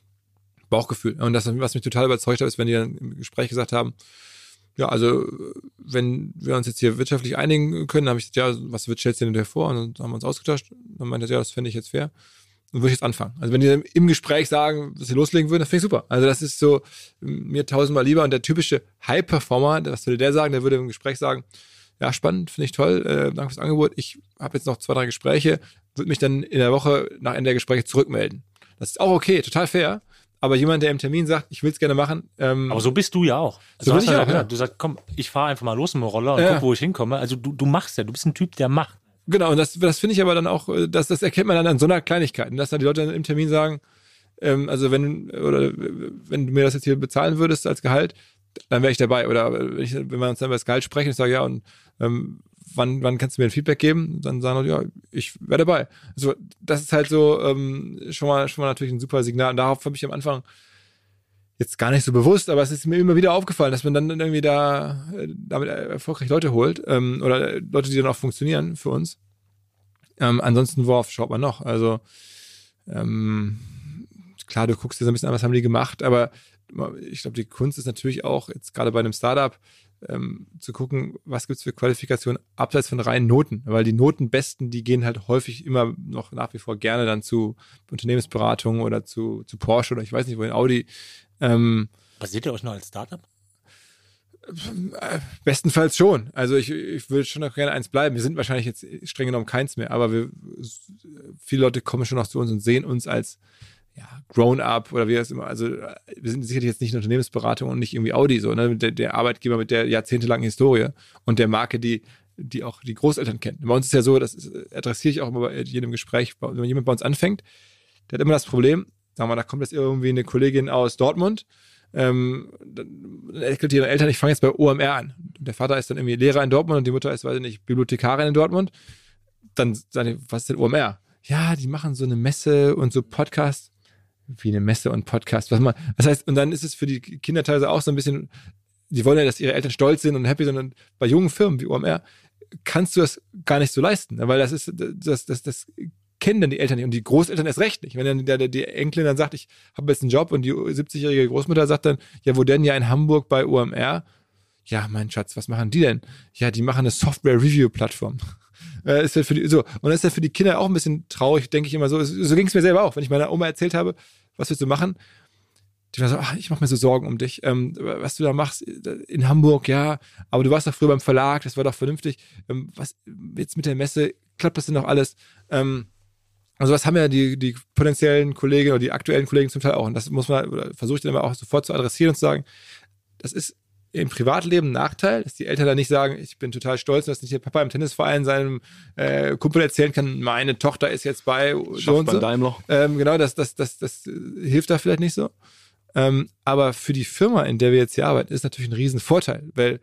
Speaker 5: Bauchgefühl. Und das, was mich total überzeugt hat, ist, wenn die dann im Gespräch gesagt haben, ja, also wenn wir uns jetzt hier wirtschaftlich einigen können, dann habe ich gesagt, ja, was stellst du denn vor? Und dann haben wir uns ausgetauscht. Dann meinte er, ja, das fände ich jetzt fair. Und würde ich jetzt anfangen. Also wenn die im Gespräch sagen, dass sie loslegen würden, das finde ich super. Also das ist so mir tausendmal lieber. Und der typische High-Performer, was würde der sagen? Der würde im Gespräch sagen, ja, spannend, finde ich toll, äh, danke fürs Angebot. Ich habe jetzt noch zwei, drei Gespräche, würde mich dann in der Woche nach Ende der Gespräche zurückmelden. Das ist auch okay, total fair aber jemand, der im Termin sagt, ich will es gerne machen.
Speaker 3: Ähm, aber so bist du ja auch.
Speaker 5: So bin ich auch, ja.
Speaker 3: Du sagst, komm, ich fahre einfach mal los mit dem Roller und ja. guck, wo ich hinkomme. Also du, du machst ja, du bist ein Typ, der macht.
Speaker 5: Genau, und das, das finde ich aber dann auch, äh, das, das erkennt man dann an so einer Kleinigkeit, dass dann die Leute im Termin sagen, ähm, also wenn, oder wenn du mir das jetzt hier bezahlen würdest als Gehalt, dann wäre ich dabei. Oder wenn, ich, wenn wir uns dann über das Gehalt sprechen, ich sage, ja, und ähm, wann, wann kannst du mir ein Feedback geben? Dann sagen wir, ja, ich wäre dabei. Also das ist halt so ähm, schon mal schon mal natürlich ein super Signal. Und darauf habe ich am Anfang jetzt gar nicht so bewusst, aber es ist mir immer wieder aufgefallen, dass man dann irgendwie da äh, damit erfolgreich Leute holt ähm, oder Leute, die dann auch funktionieren für uns. Ähm, ansonsten, worauf schaut man noch? Also ähm, klar, du guckst dir so ein bisschen an, was haben die gemacht, aber ich glaube, die Kunst ist natürlich auch, jetzt gerade bei einem Startup, ähm, zu gucken, was gibt's für Qualifikationen abseits von reinen Noten. Weil die Notenbesten, die gehen halt häufig immer noch nach wie vor gerne dann zu Unternehmensberatungen oder zu, zu Porsche oder ich weiß nicht, wohin Audi. Ähm,
Speaker 3: Basiert ihr euch noch als Startup?
Speaker 5: Äh, bestenfalls schon. Also ich, ich würde schon noch gerne eins bleiben. Wir sind wahrscheinlich jetzt streng genommen keins mehr, aber wir, viele Leute kommen schon noch zu uns und sehen uns als ja, Grown-up oder wie das immer. Also wir sind sicherlich jetzt nicht eine Unternehmensberatung und nicht irgendwie Audi so, ne? Der, der Arbeitgeber mit der jahrzehntelangen Historie und der Marke, die die auch die Großeltern kennen. Bei uns ist ja so, das adressiere ich auch immer bei jedem Gespräch, wenn jemand bei uns anfängt, der hat immer das Problem, sagen wir mal, da kommt jetzt irgendwie eine Kollegin aus Dortmund, ähm, dann erzählt ihre Eltern, ich fange jetzt bei OMR an. Der Vater ist dann irgendwie Lehrer in Dortmund und die Mutter ist, weiß ich nicht, Bibliothekarin in Dortmund. Dann sagen die, was ist denn OMR? Ja, die machen so eine Messe und so Podcasts wie eine Messe und Podcast. Was man, das heißt, und dann ist es für die Kinder teilweise auch so ein bisschen, die wollen ja, dass ihre Eltern stolz sind und happy sind. Und bei jungen Firmen wie OMR kannst du das gar nicht so leisten, weil das ist, das, das, das kennen dann die Eltern nicht und die Großeltern erst recht nicht. Wenn dann der, der, die Enkelin dann sagt, ich habe jetzt einen Job und die 70-jährige Großmutter sagt dann, ja, wo denn ja in Hamburg bei OMR? Ja, mein Schatz, was machen die denn? Ja, die machen eine Software-Review-Plattform. Äh, ist ja für die, so. Und das ist ja für die Kinder auch ein bisschen traurig, denke ich immer so. So ging es mir selber auch, wenn ich meiner Oma erzählt habe, was willst du machen? Die war so, ach, ich mache mir so Sorgen um dich. Ähm, was du da machst in Hamburg, ja, aber du warst doch früher beim Verlag, das war doch vernünftig. Ähm, was jetzt mit der Messe, klappt das denn noch alles? Ähm, also was haben ja die, die potenziellen Kollegen oder die aktuellen Kollegen zum Teil auch. Und das muss man, versuche ich dann aber auch sofort zu adressieren und zu sagen, das ist im Privatleben ein Nachteil, dass die Eltern dann nicht sagen, ich bin total stolz, dass nicht der Papa im Tennisverein seinem äh, Kumpel erzählen kann, meine Tochter ist jetzt bei
Speaker 4: so und so. Daimler.
Speaker 5: Ähm, genau, das, das, das, das hilft da vielleicht nicht so. Ähm, aber für die Firma, in der wir jetzt hier arbeiten, ist natürlich ein Riesenvorteil, weil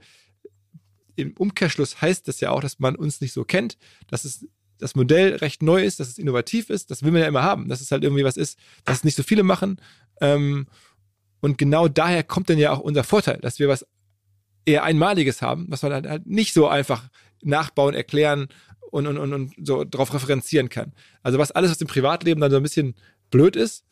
Speaker 5: im Umkehrschluss heißt das ja auch, dass man uns nicht so kennt, dass es das Modell recht neu ist, dass es innovativ ist. Das will man ja immer haben, dass es halt irgendwie was ist, dass es nicht so viele machen. Ähm, und genau daher kommt dann ja auch unser Vorteil, dass wir was eher Einmaliges haben, was man halt, nicht so einfach nachbauen, erklären und, und, und, und so darauf referenzieren kann. Also was alles aus dem Privatleben dann so ein bisschen blöd ist,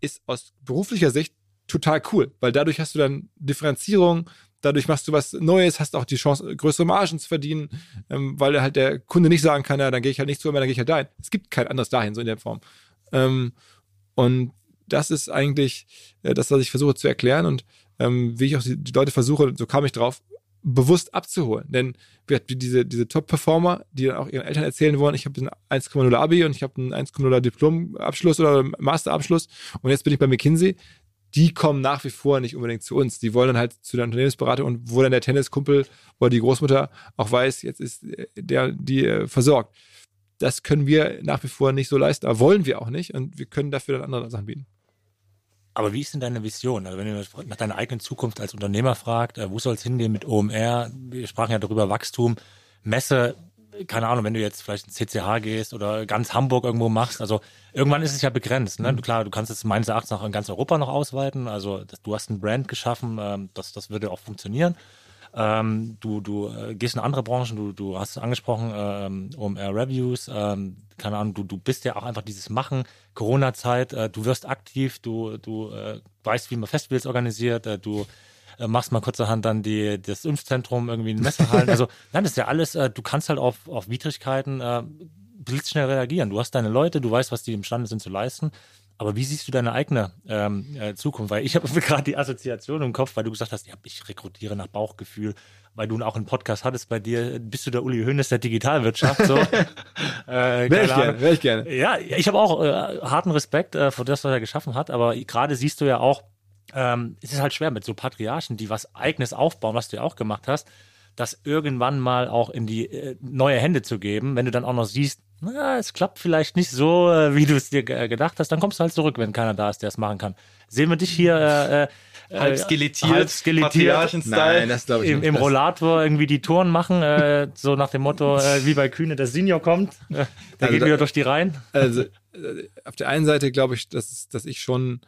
Speaker 5: ist aus beruflicher Sicht total cool, weil dadurch hast du dann Differenzierung, dadurch machst du was Neues, hast auch die Chance, größere Margen zu verdienen, ähm, weil halt der Kunde nicht sagen kann, ja, dann gehe ich halt nicht zu, dann gehe ich halt dahin. Es gibt kein anderes dahin, so in der Form. Ähm, und das ist eigentlich äh, das, was ich versuche zu erklären und ähm, wie ich auch die, die, Leute versuche, so kam ich drauf, bewusst abzuholen. Denn diese, diese Top-Performer, die dann auch ihren Eltern erzählen wollen, ich habe ein 1,0 Abi und ich habe einen 1,0 Diplomabschluss oder Masterabschluss und jetzt bin ich bei McKinsey, die kommen nach wie vor nicht unbedingt zu uns. Die wollen dann halt zu der Unternehmensberatung und wo dann der Tenniskumpel oder die Großmutter auch weiß, jetzt ist der, die äh, versorgt. Das können wir nach wie vor nicht so leisten, aber wollen wir auch nicht und wir können dafür dann andere Sachen bieten.
Speaker 3: Aber wie ist denn deine Vision? Also wenn du nach deiner eigenen Zukunft als Unternehmer fragt, äh, wo soll es hingehen mit OMR? Wir sprachen ja darüber Wachstum, Messe, keine Ahnung, wenn du jetzt vielleicht ins CCH gehst oder ganz Hamburg irgendwo machst, also irgendwann ist es ja begrenzt. Ne? Mhm. Klar, du kannst es meines Erachtens auch in ganz Europa noch ausweiten. Also du hast ein Brand geschaffen, ähm, das, das würde auch funktionieren. Ähm, du du äh, gehst in andere Branchen, du, du hast angesprochen, ähm, OMR Reviews, ähm, keine Ahnung, du, du bist ja auch einfach dieses Machen, Corona-Zeit, äh, du wirst aktiv, du, du äh, weißt, wie man Festivals organisiert, äh, du äh, machst mal kurzerhand dann die, das Impfzentrum irgendwie in Messehallen. also, nein, das ist ja alles, äh, du kannst halt auf, auf Widrigkeiten äh, blitzschnell reagieren. Du hast deine Leute, du weißt, was die imstande sind zu leisten. Aber wie siehst du deine eigene ähm, äh, Zukunft? Weil ich habe gerade die Assoziation im Kopf, weil du gesagt hast, ja, ich rekrutiere nach Bauchgefühl, weil du auch einen Podcast hattest bei dir, bist du der Uli Hoeneß der Digitalwirtschaft? So. äh,
Speaker 5: wäre ich gerne, wäre ich gerne.
Speaker 3: Ja, ich habe auch äh, harten Respekt äh, vor das, was er geschaffen hat, aber gerade siehst du ja auch, ähm, es ist halt schwer mit so Patriarchen, die was Eigenes aufbauen, was du ja auch gemacht hast, das irgendwann mal auch in die äh, neue Hände zu geben, wenn du dann auch noch siehst, na, es klappt vielleicht nicht so, äh, wie du es dir äh, gedacht hast, dann kommst du halt zurück, wenn keiner da ist, der es machen kann. Sehen wir dich hier äh, äh
Speaker 4: halb skelettiert, halb
Speaker 3: skelettiert.
Speaker 5: Nein, das
Speaker 3: ich im, im Rollator irgendwie die Touren machen, äh, so nach dem Motto, äh, wie bei Kühne, der Senior kommt, äh, der also geht da, wieder durch die Reihen.
Speaker 5: Also auf der einen Seite glaube ich, dass, dass ich schon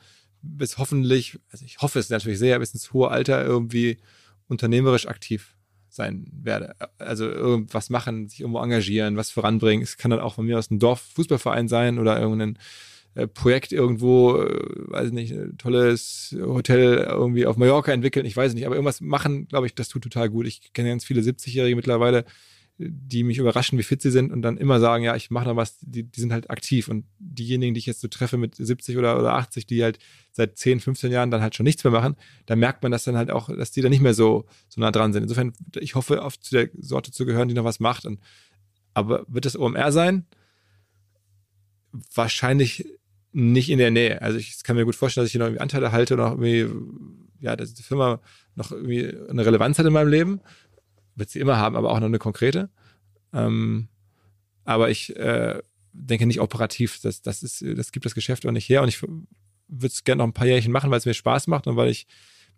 Speaker 5: bis hoffentlich, also ich hoffe es natürlich sehr, bis ins hohe Alter irgendwie unternehmerisch aktiv sein werde. Also irgendwas machen, sich irgendwo engagieren, was voranbringen. Es kann dann auch von mir aus ein Dorf-Fußballverein sein oder irgendein äh, Projekt irgendwo, äh, weiß nicht, ein tolles Hotel irgendwie auf Mallorca entwickeln, ich weiß nicht, aber irgendwas machen, glaube ich, das tut total gut. Ich kenne ganz viele 70-Jährige mittlerweile, die mich überraschen, wie fit sie sind und dann immer sagen, ja, ich mache noch was, die, die sind halt aktiv. Und diejenigen, die ich jetzt so treffe mit 70 oder, oder 80, die halt seit 10, 15 Jahren dann halt schon nichts mehr machen, da merkt man das dann halt auch, dass die da nicht mehr so, so nah dran sind. Insofern, ich hoffe, oft zu der Sorte zu gehören, die noch was macht. Und, aber wird das OMR sein? Wahrscheinlich nicht in der Nähe. Also ich kann mir gut vorstellen, dass ich hier noch irgendwie Anteile halte und auch irgendwie, ja, dass die Firma noch irgendwie eine Relevanz hat in meinem Leben wird sie immer haben, aber auch noch eine konkrete. Ähm, aber ich äh, denke nicht operativ, das, das, ist, das gibt das Geschäft auch nicht her. Und ich würde es gerne noch ein paar Jährchen machen, weil es mir Spaß macht und weil ich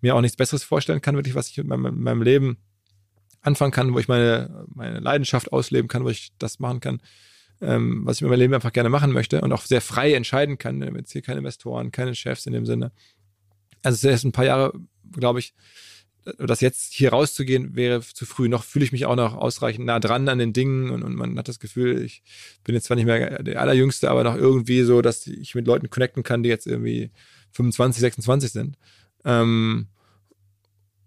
Speaker 5: mir auch nichts Besseres vorstellen kann, wirklich, was ich in meinem, in meinem Leben anfangen kann, wo ich meine, meine Leidenschaft ausleben kann, wo ich das machen kann, ähm, was ich mit meinem Leben einfach gerne machen möchte und auch sehr frei entscheiden kann. Jetzt hier keine Investoren, keine Chefs in dem Sinne. Also es ist erst ein paar Jahre, glaube ich, das jetzt hier rauszugehen wäre zu früh. Noch fühle ich mich auch noch ausreichend nah dran an den Dingen und, und, man hat das Gefühl, ich bin jetzt zwar nicht mehr der Allerjüngste, aber noch irgendwie so, dass ich mit Leuten connecten kann, die jetzt irgendwie 25, 26 sind. Ähm,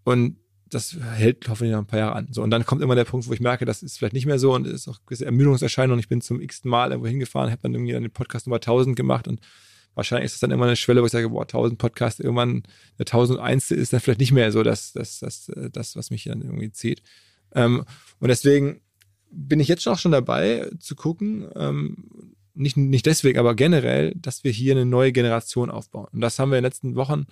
Speaker 5: und das hält hoffentlich noch ein paar Jahre an. So, und dann kommt immer der Punkt, wo ich merke, das ist vielleicht nicht mehr so und es ist auch gewisse Ermüdungserscheinung. Ich bin zum x-ten Mal irgendwo hingefahren, habe dann irgendwie den Podcast Nummer 1000 gemacht und wahrscheinlich ist es dann immer eine Schwelle, wo ich sage, boah, 1000 Podcasts, irgendwann der 1001. ist dann vielleicht nicht mehr so das, das, das, das was mich dann irgendwie zieht. Ähm, und deswegen bin ich jetzt auch schon dabei zu gucken, ähm, nicht, nicht deswegen, aber generell, dass wir hier eine neue Generation aufbauen. Und das haben wir in den letzten Wochen,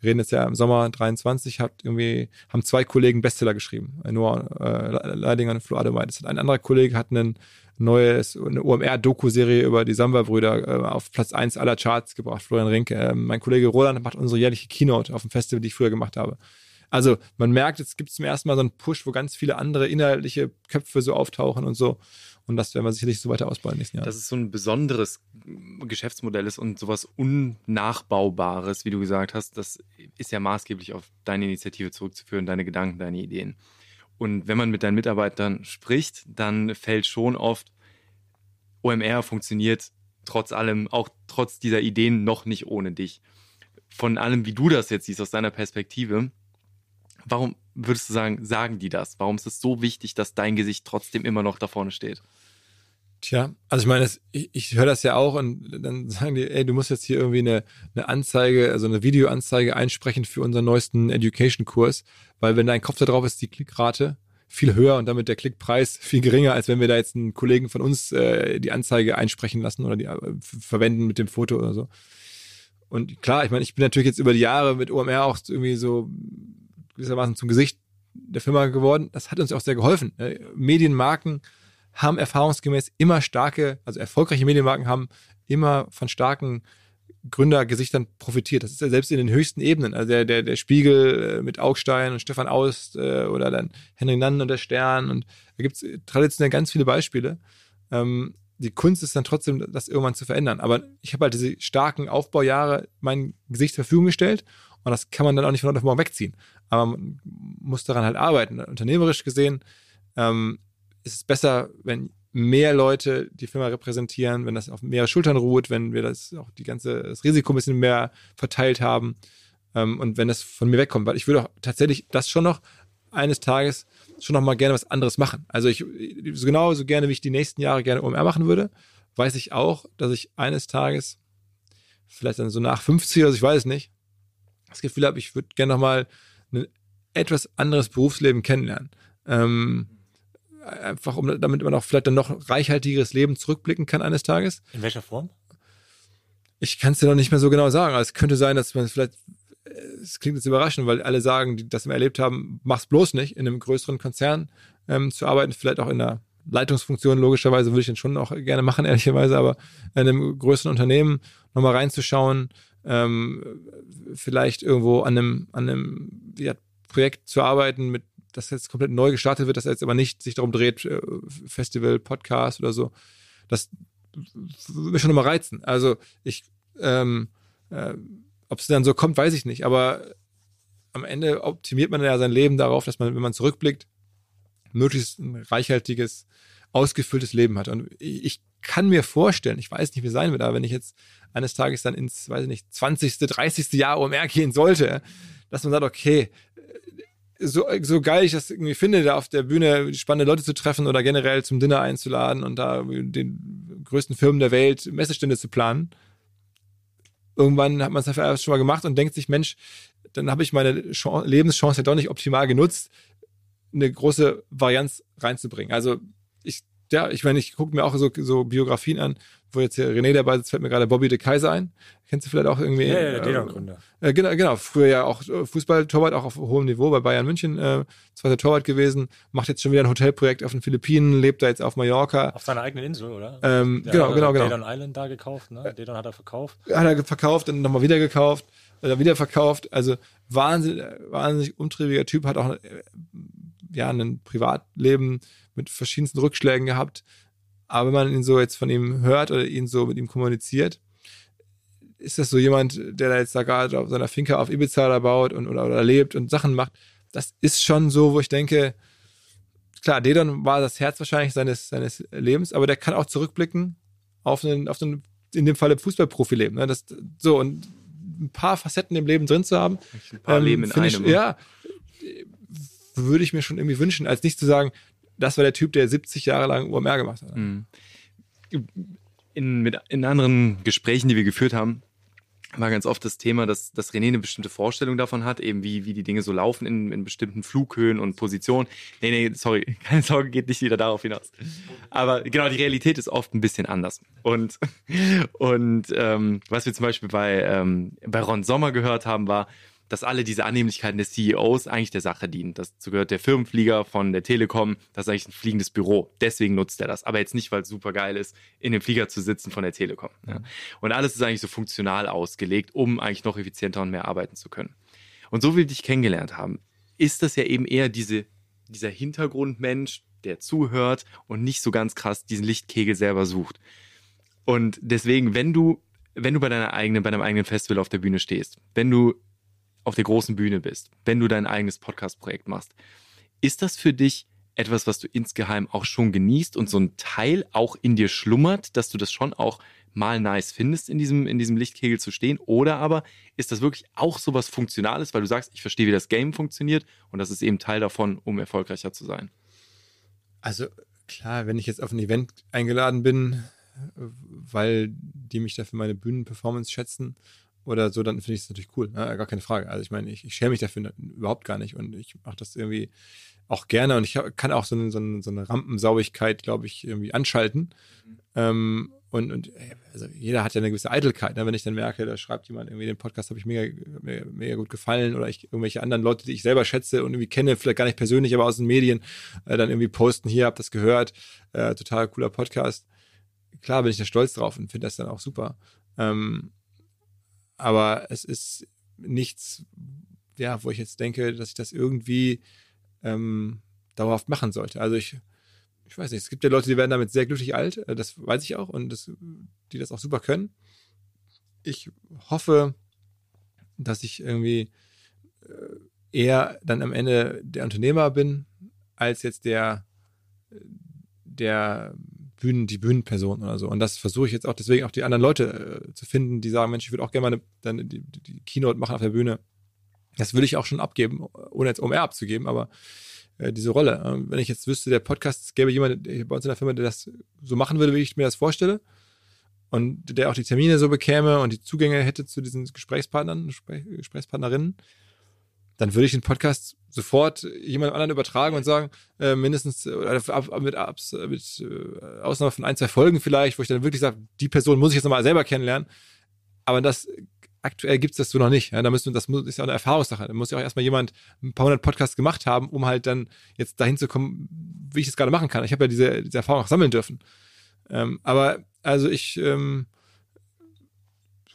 Speaker 5: wir reden jetzt ja im Sommer 23, hat irgendwie, haben zwei Kollegen Bestseller geschrieben. Noah äh, Leidinger und Flo Adewey. Ein anderer Kollege hat einen neues, eine OMR-Doku-Serie über die Samba-Brüder äh, auf Platz 1 aller Charts gebracht, Florian Rinke. Äh, mein Kollege Roland macht unsere jährliche Keynote auf dem Festival, die ich früher gemacht habe. Also man merkt, es gibt zum ersten Mal so einen Push, wo ganz viele andere inhaltliche Köpfe so auftauchen und so. Und das werden wir sicherlich so weiter ausbauen in den nächsten Jahren.
Speaker 4: Dass es so ein besonderes Geschäftsmodell ist und sowas Unnachbaubares, wie du gesagt hast, das ist ja maßgeblich auf deine Initiative zurückzuführen, deine Gedanken, deine Ideen. Und wenn man mit deinen Mitarbeitern spricht, dann fällt schon oft, OMR funktioniert trotz allem, auch trotz dieser Ideen noch nicht ohne dich. Von allem, wie du das jetzt siehst, aus deiner Perspektive, warum würdest du sagen, sagen die das? Warum ist es so wichtig, dass dein Gesicht trotzdem immer noch da vorne steht?
Speaker 5: Tja, also ich meine, das, ich, ich höre das ja auch und dann sagen die, ey, du musst jetzt hier irgendwie eine, eine Anzeige, also eine Videoanzeige einsprechen für unseren neuesten Education-Kurs, weil wenn dein Kopf da drauf ist, die Klickrate viel höher und damit der Klickpreis viel geringer, als wenn wir da jetzt einen Kollegen von uns äh, die Anzeige einsprechen lassen oder die äh, verwenden mit dem Foto oder so. Und klar, ich meine, ich bin natürlich jetzt über die Jahre mit OMR auch irgendwie so gewissermaßen zum Gesicht der Firma geworden. Das hat uns auch sehr geholfen. Äh, Medienmarken haben erfahrungsgemäß immer starke, also erfolgreiche Medienmarken haben immer von starken Gründergesichtern profitiert. Das ist ja selbst in den höchsten Ebenen. Also der, der, der Spiegel äh, mit Augstein und Stefan Aust äh, oder dann Henry Nannen und der Stern. Und da gibt es traditionell ganz viele Beispiele. Ähm, die Kunst ist dann trotzdem, das irgendwann zu verändern. Aber ich habe halt diese starken Aufbaujahre mein Gesicht zur Verfügung gestellt und das kann man dann auch nicht von heute auf morgen wegziehen. Aber man muss daran halt arbeiten. Unternehmerisch gesehen ähm, ist es besser, wenn mehr Leute die Firma repräsentieren, wenn das auf mehrere Schultern ruht, wenn wir das auch die ganze das Risiko ein bisschen mehr verteilt haben ähm, und wenn das von mir wegkommt, weil ich würde auch tatsächlich das schon noch eines Tages schon noch mal gerne was anderes machen. Also ich so genau so gerne wie ich die nächsten Jahre gerne OMR machen würde, weiß ich auch, dass ich eines Tages vielleicht dann so nach 50 oder so, ich weiß es nicht, das Gefühl habe, ich würde gerne noch mal ein etwas anderes Berufsleben kennenlernen. Ähm, einfach um damit man auch vielleicht dann noch reichhaltigeres Leben zurückblicken kann eines Tages.
Speaker 3: In welcher Form?
Speaker 5: Ich kann es dir noch nicht mehr so genau sagen. Also es könnte sein, dass man vielleicht, es klingt jetzt überraschend, weil alle sagen, die das wir erlebt haben, mach's bloß nicht, in einem größeren Konzern ähm, zu arbeiten, vielleicht auch in einer Leitungsfunktion, logischerweise würde ich den schon auch gerne machen, ehrlicherweise, aber in einem größeren Unternehmen nochmal reinzuschauen, ähm, vielleicht irgendwo an einem, an einem ja, Projekt zu arbeiten, mit das jetzt komplett neu gestartet wird, das jetzt aber nicht sich darum dreht, äh, Festival, Podcast oder so, das würde mich schon immer reizen. Also ich ähm, äh, Ob es dann so kommt, weiß ich nicht. Aber am Ende optimiert man ja sein Leben darauf, dass man, wenn man zurückblickt, möglichst ein reichhaltiges, ausgefülltes Leben hat. Und ich kann mir vorstellen, ich weiß nicht, wie sein wird, aber wenn ich jetzt eines Tages dann ins, weiß ich nicht, 20., 30. Jahr OMR gehen sollte, dass man sagt, okay, so, so geil ich das irgendwie finde, da auf der Bühne spannende Leute zu treffen oder generell zum Dinner einzuladen und da den größten Firmen der Welt Messestände zu planen. Irgendwann hat man es dafür schon mal gemacht und denkt sich, Mensch, dann habe ich meine Chance, Lebenschance ja doch nicht optimal genutzt, eine große Varianz reinzubringen. Also ich, ja, ich meine, ich gucke mir auch so, so Biografien an, wo jetzt hier René dabei sitzt, fällt mir gerade Bobby de Kaiser ein. Kennst du vielleicht auch irgendwie?
Speaker 3: Ja, ja, der äh, Gründer.
Speaker 5: Äh, genau, genau, früher ja auch äh, Fußballtorwart, auch auf hohem Niveau bei Bayern München, äh, zweiter Torwart gewesen, macht jetzt schon wieder ein Hotelprojekt auf den Philippinen, lebt da jetzt auf Mallorca.
Speaker 3: Auf seiner eigenen Insel, oder?
Speaker 5: Ähm, genau, genau, genau.
Speaker 3: Dedon Island da gekauft, ne? Dedon hat er verkauft.
Speaker 5: Hat er verkauft, dann nochmal wieder gekauft, wieder verkauft. Also wahnsinnig, wahnsinnig umtriebiger Typ, hat auch äh, ja ein Privatleben mit verschiedensten Rückschlägen gehabt. Aber wenn man ihn so jetzt von ihm hört oder ihn so mit ihm kommuniziert, ist das so jemand, der da jetzt da gerade auf seiner Finca auf Ibiza da baut und oder, oder lebt und Sachen macht. Das ist schon so, wo ich denke, klar, Dedon war das Herz wahrscheinlich seines, seines Lebens, aber der kann auch zurückblicken auf einen, auf einen in dem Falle Fußballprofileben. Ne? Das, so, und ein paar Facetten im Leben drin zu haben.
Speaker 4: Ein paar ähm, Leben in einem.
Speaker 5: Ich, ja, würde ich mir schon irgendwie wünschen, als nicht zu sagen, das war der Typ, der 70 Jahre lang UMR gemacht hat.
Speaker 4: Mhm. In, mit, in anderen Gesprächen, die wir geführt haben, war ganz oft das Thema, dass, dass René eine bestimmte Vorstellung davon hat, eben wie, wie die Dinge so laufen in, in bestimmten Flughöhen und Positionen. Nee, nee, sorry, keine Sorge, geht nicht wieder darauf hinaus. Aber genau, die Realität ist oft ein bisschen anders. Und, und ähm, was wir zum Beispiel bei, ähm, bei Ron Sommer gehört haben, war, dass alle diese Annehmlichkeiten des CEOs eigentlich der Sache dienen. Dazu gehört der Firmenflieger von der Telekom, das ist eigentlich ein fliegendes Büro. Deswegen nutzt er das. Aber jetzt nicht, weil es super geil ist, in dem Flieger zu sitzen von der Telekom. Ja. Und alles ist eigentlich so funktional ausgelegt, um eigentlich noch effizienter und mehr arbeiten zu können. Und so wie wir dich kennengelernt haben, ist das ja eben eher diese, dieser Hintergrundmensch, der zuhört und nicht so ganz krass diesen Lichtkegel selber sucht. Und deswegen, wenn du wenn du bei deiner eigenen, bei deinem eigenen Festival auf der Bühne stehst, wenn du auf der großen Bühne bist, wenn du dein eigenes Podcast-Projekt machst. Ist das für dich etwas, was du insgeheim auch schon genießt und so ein Teil auch in dir schlummert, dass du das schon auch mal nice findest, in diesem, in diesem Lichtkegel zu stehen? Oder aber ist das wirklich auch so was Funktionales, weil du sagst, ich verstehe, wie das Game funktioniert und das ist eben Teil davon, um erfolgreicher zu sein?
Speaker 5: Also klar, wenn ich jetzt auf ein Event eingeladen bin, weil die mich da für meine Bühnenperformance schätzen oder so, dann finde ich es natürlich cool. Ne? Gar keine Frage. Also ich meine, ich, ich schäme mich dafür überhaupt gar nicht und ich mache das irgendwie auch gerne und ich kann auch so eine, so eine, so eine Rampensauigkeit, glaube ich, irgendwie anschalten. Mhm. Ähm, und, und also jeder hat ja eine gewisse Eitelkeit. Ne? Wenn ich dann merke, da schreibt jemand irgendwie den Podcast, habe ich mega, mega, mega, gut gefallen oder ich irgendwelche anderen Leute, die ich selber schätze und irgendwie kenne, vielleicht gar nicht persönlich, aber aus den Medien, äh, dann irgendwie posten, hier, habt das gehört, äh, total cooler Podcast. Klar bin ich da stolz drauf und finde das dann auch super. Ähm, aber es ist nichts, ja, wo ich jetzt denke, dass ich das irgendwie ähm, dauerhaft machen sollte. Also ich, ich weiß nicht, es gibt ja Leute, die werden damit sehr glücklich alt, äh, das weiß ich auch, und das, die das auch super können. Ich hoffe, dass ich irgendwie äh, eher dann am Ende der Unternehmer bin, als jetzt der, der Bühnen, die Bühnenperson oder so. Und das versuche ich jetzt auch deswegen auch die anderen Leute äh, zu finden, die sagen, Mensch, ich würde auch gerne mal eine, dann die, die, Keynote machen auf der Bühne. Das würde ich auch schon abgeben, ohne jetzt OMR abzugeben, aber äh, diese Rolle. Äh, wenn ich jetzt wüsste, der Podcast gäbe jemand bei uns in der Firma, der das so machen würde, wie ich mir das vorstelle und der auch die Termine so bekäme und die Zugänge hätte zu diesen Gesprächspartnern, Gesprächspartnerinnen, dann würde ich den Podcast sofort jemand anderen übertragen und sagen, äh, mindestens oder ab, mit, ab, mit äh, Ausnahme von ein, zwei Folgen vielleicht, wo ich dann wirklich sage, die Person muss ich jetzt nochmal selber kennenlernen. Aber das aktuell gibt es das so noch nicht. Ja, da müssen, das ist ja eine Erfahrungssache. Da muss ja auch erstmal jemand ein paar hundert Podcasts gemacht haben, um halt dann jetzt dahin zu kommen, wie ich das gerade machen kann. Ich habe ja diese, diese Erfahrung auch sammeln dürfen. Ähm, aber also ich ähm,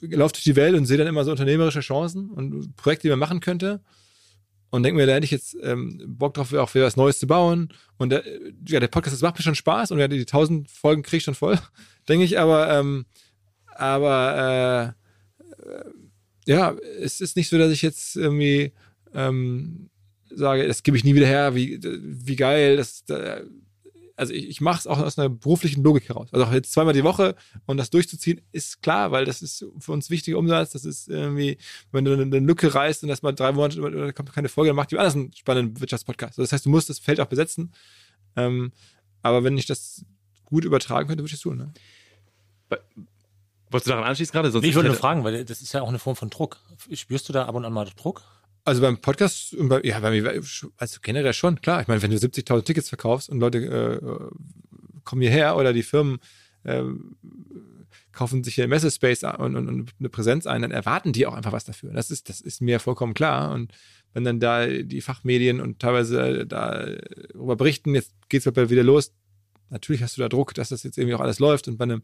Speaker 5: laufe durch die Welt und sehe dann immer so unternehmerische Chancen und Projekte, die man machen könnte und denke mir, da hätte ich jetzt ähm, Bock drauf, auch wieder was Neues zu bauen. Und der, ja, der Podcast, das macht mir schon Spaß und ja, die tausend Folgen kriege ich schon voll, denke ich, aber, ähm, aber äh, ja, es ist nicht so, dass ich jetzt irgendwie ähm, sage, das gebe ich nie wieder her, wie, wie geil, das, da, also ich, ich mache es auch aus einer beruflichen Logik heraus. Also auch jetzt zweimal die Woche und das durchzuziehen, ist klar, weil das ist für uns wichtiger Umsatz. Das ist irgendwie, wenn du eine Lücke reißt und erstmal drei Monate da kommt keine Folge, dann macht jemand anders einen spannenden Wirtschaftspodcast. Also das heißt, du musst das Feld auch besetzen. Ähm, aber wenn ich das gut übertragen könnte, würde ich es tun. Ne?
Speaker 4: Wolltest du daran anschließen gerade?
Speaker 3: Nee, ich wollte nur fragen, weil das ist ja auch eine Form von Druck. Spürst du da ab und an mal Druck?
Speaker 5: Also beim Podcast, ja, bei mir, also generell schon, klar. Ich meine, wenn du 70.000 Tickets verkaufst und Leute äh, kommen hierher oder die Firmen äh, kaufen sich hier Messespace und, und, und, eine Präsenz ein, dann erwarten die auch einfach was dafür. Das ist, das ist mir vollkommen klar. Und wenn dann da die Fachmedien und teilweise da darüber berichten, jetzt geht's bald wieder los, natürlich hast du da Druck, dass das jetzt irgendwie auch alles läuft. Und bei einem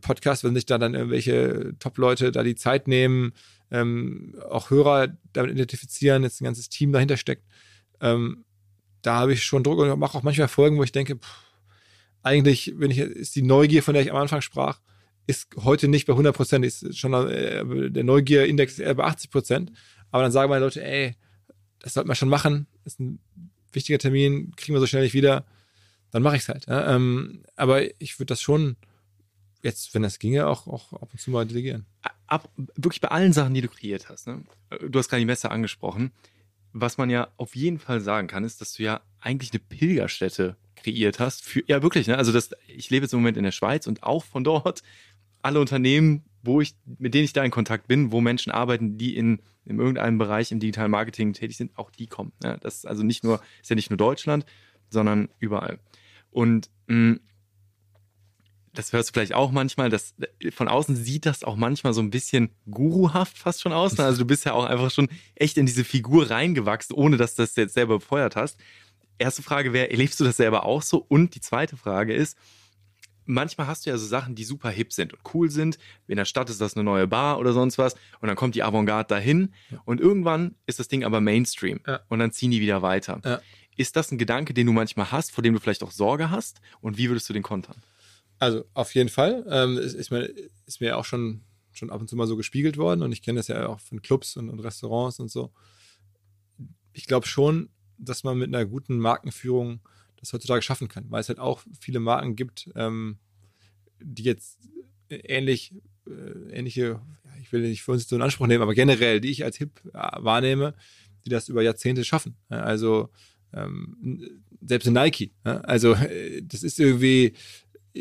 Speaker 5: Podcast, wenn sich da dann irgendwelche Top-Leute da die Zeit nehmen, ähm, auch Hörer damit identifizieren, jetzt ein ganzes Team dahinter steckt, ähm, da habe ich schon Druck und mache auch manchmal Folgen, wo ich denke, pff, eigentlich ich, ist die Neugier, von der ich am Anfang sprach, ist heute nicht bei 100 Prozent, ist schon äh, der Neugierindex eher bei 80 Prozent. Aber dann sagen meine Leute, ey, das sollte man schon machen, ist ein wichtiger Termin, kriegen wir so schnell nicht wieder, dann mache ich es halt. Ja? Ähm, aber ich würde das schon jetzt, wenn das ginge, auch, auch ab und zu mal delegieren.
Speaker 4: Ab, wirklich bei allen Sachen, die du kreiert hast. Ne? Du hast gerade die Messe angesprochen. Was man ja auf jeden Fall sagen kann, ist, dass du ja eigentlich eine Pilgerstätte kreiert hast. Für, ja, wirklich. Ne? Also das, ich lebe jetzt im Moment in der Schweiz und auch von dort alle Unternehmen, wo ich, mit denen ich da in Kontakt bin, wo Menschen arbeiten, die in, in irgendeinem Bereich im digitalen Marketing tätig sind, auch die kommen. Ne? Das ist also nicht nur, ist ja nicht nur Deutschland, sondern überall. Und mh, das hörst du vielleicht auch manchmal, das, von außen sieht das auch manchmal so ein bisschen guruhaft fast schon aus. Ne? Also du bist ja auch einfach schon echt in diese Figur reingewachsen, ohne dass du das jetzt selber befeuert hast. Erste Frage wäre, erlebst du das selber auch so? Und die zweite Frage ist, manchmal hast du ja so Sachen, die super hip sind und cool sind. In der Stadt ist das eine neue Bar oder sonst was. Und dann kommt die Avantgarde dahin. Und irgendwann ist das Ding aber Mainstream. Ja. Und dann ziehen die wieder weiter. Ja. Ist das ein Gedanke, den du manchmal hast, vor dem du vielleicht auch Sorge hast? Und wie würdest du den kontern?
Speaker 5: Also auf jeden Fall. Ähm, ist, ist, mir, ist mir auch schon, schon ab und zu mal so gespiegelt worden und ich kenne das ja auch von Clubs und, und Restaurants und so. Ich glaube schon, dass man mit einer guten Markenführung das heutzutage schaffen kann, weil es halt auch viele Marken gibt, ähm, die jetzt ähnlich, äh, ähnliche, ich will nicht für uns so in Anspruch nehmen, aber generell, die ich als hip äh, wahrnehme, die das über Jahrzehnte schaffen. Also ähm, selbst in Nike. Also äh, das ist irgendwie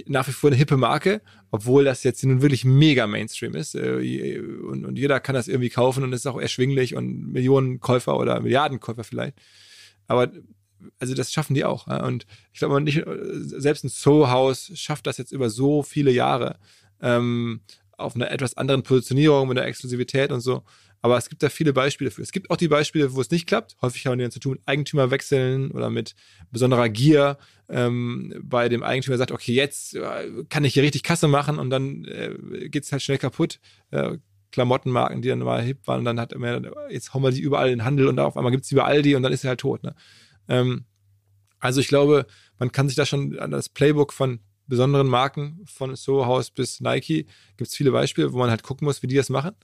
Speaker 5: nach wie vor eine hippe Marke, obwohl das jetzt nun wirklich mega Mainstream ist. Äh, und, und jeder kann das irgendwie kaufen und ist auch erschwinglich und Millionen Käufer oder Milliardenkäufer vielleicht. Aber also das schaffen die auch. Und ich glaube nicht, selbst ein Soho-Haus schafft das jetzt über so viele Jahre ähm, auf einer etwas anderen Positionierung mit der Exklusivität und so. Aber es gibt da viele Beispiele für. Es gibt auch die Beispiele, wo es nicht klappt. Häufig haben die dann zu tun mit Eigentümerwechseln oder mit besonderer Gier ähm, bei dem Eigentümer sagt, okay, jetzt äh, kann ich hier richtig Kasse machen und dann äh, geht es halt schnell kaputt. Äh, Klamottenmarken, die dann mal hip waren und dann hat immer, jetzt hauen wir die überall in den Handel und auf einmal gibt es die und dann ist sie halt tot. Ne? Ähm, also ich glaube, man kann sich da schon an das Playbook von besonderen Marken, von Soho House bis Nike, gibt es viele Beispiele, wo man halt gucken muss, wie die das machen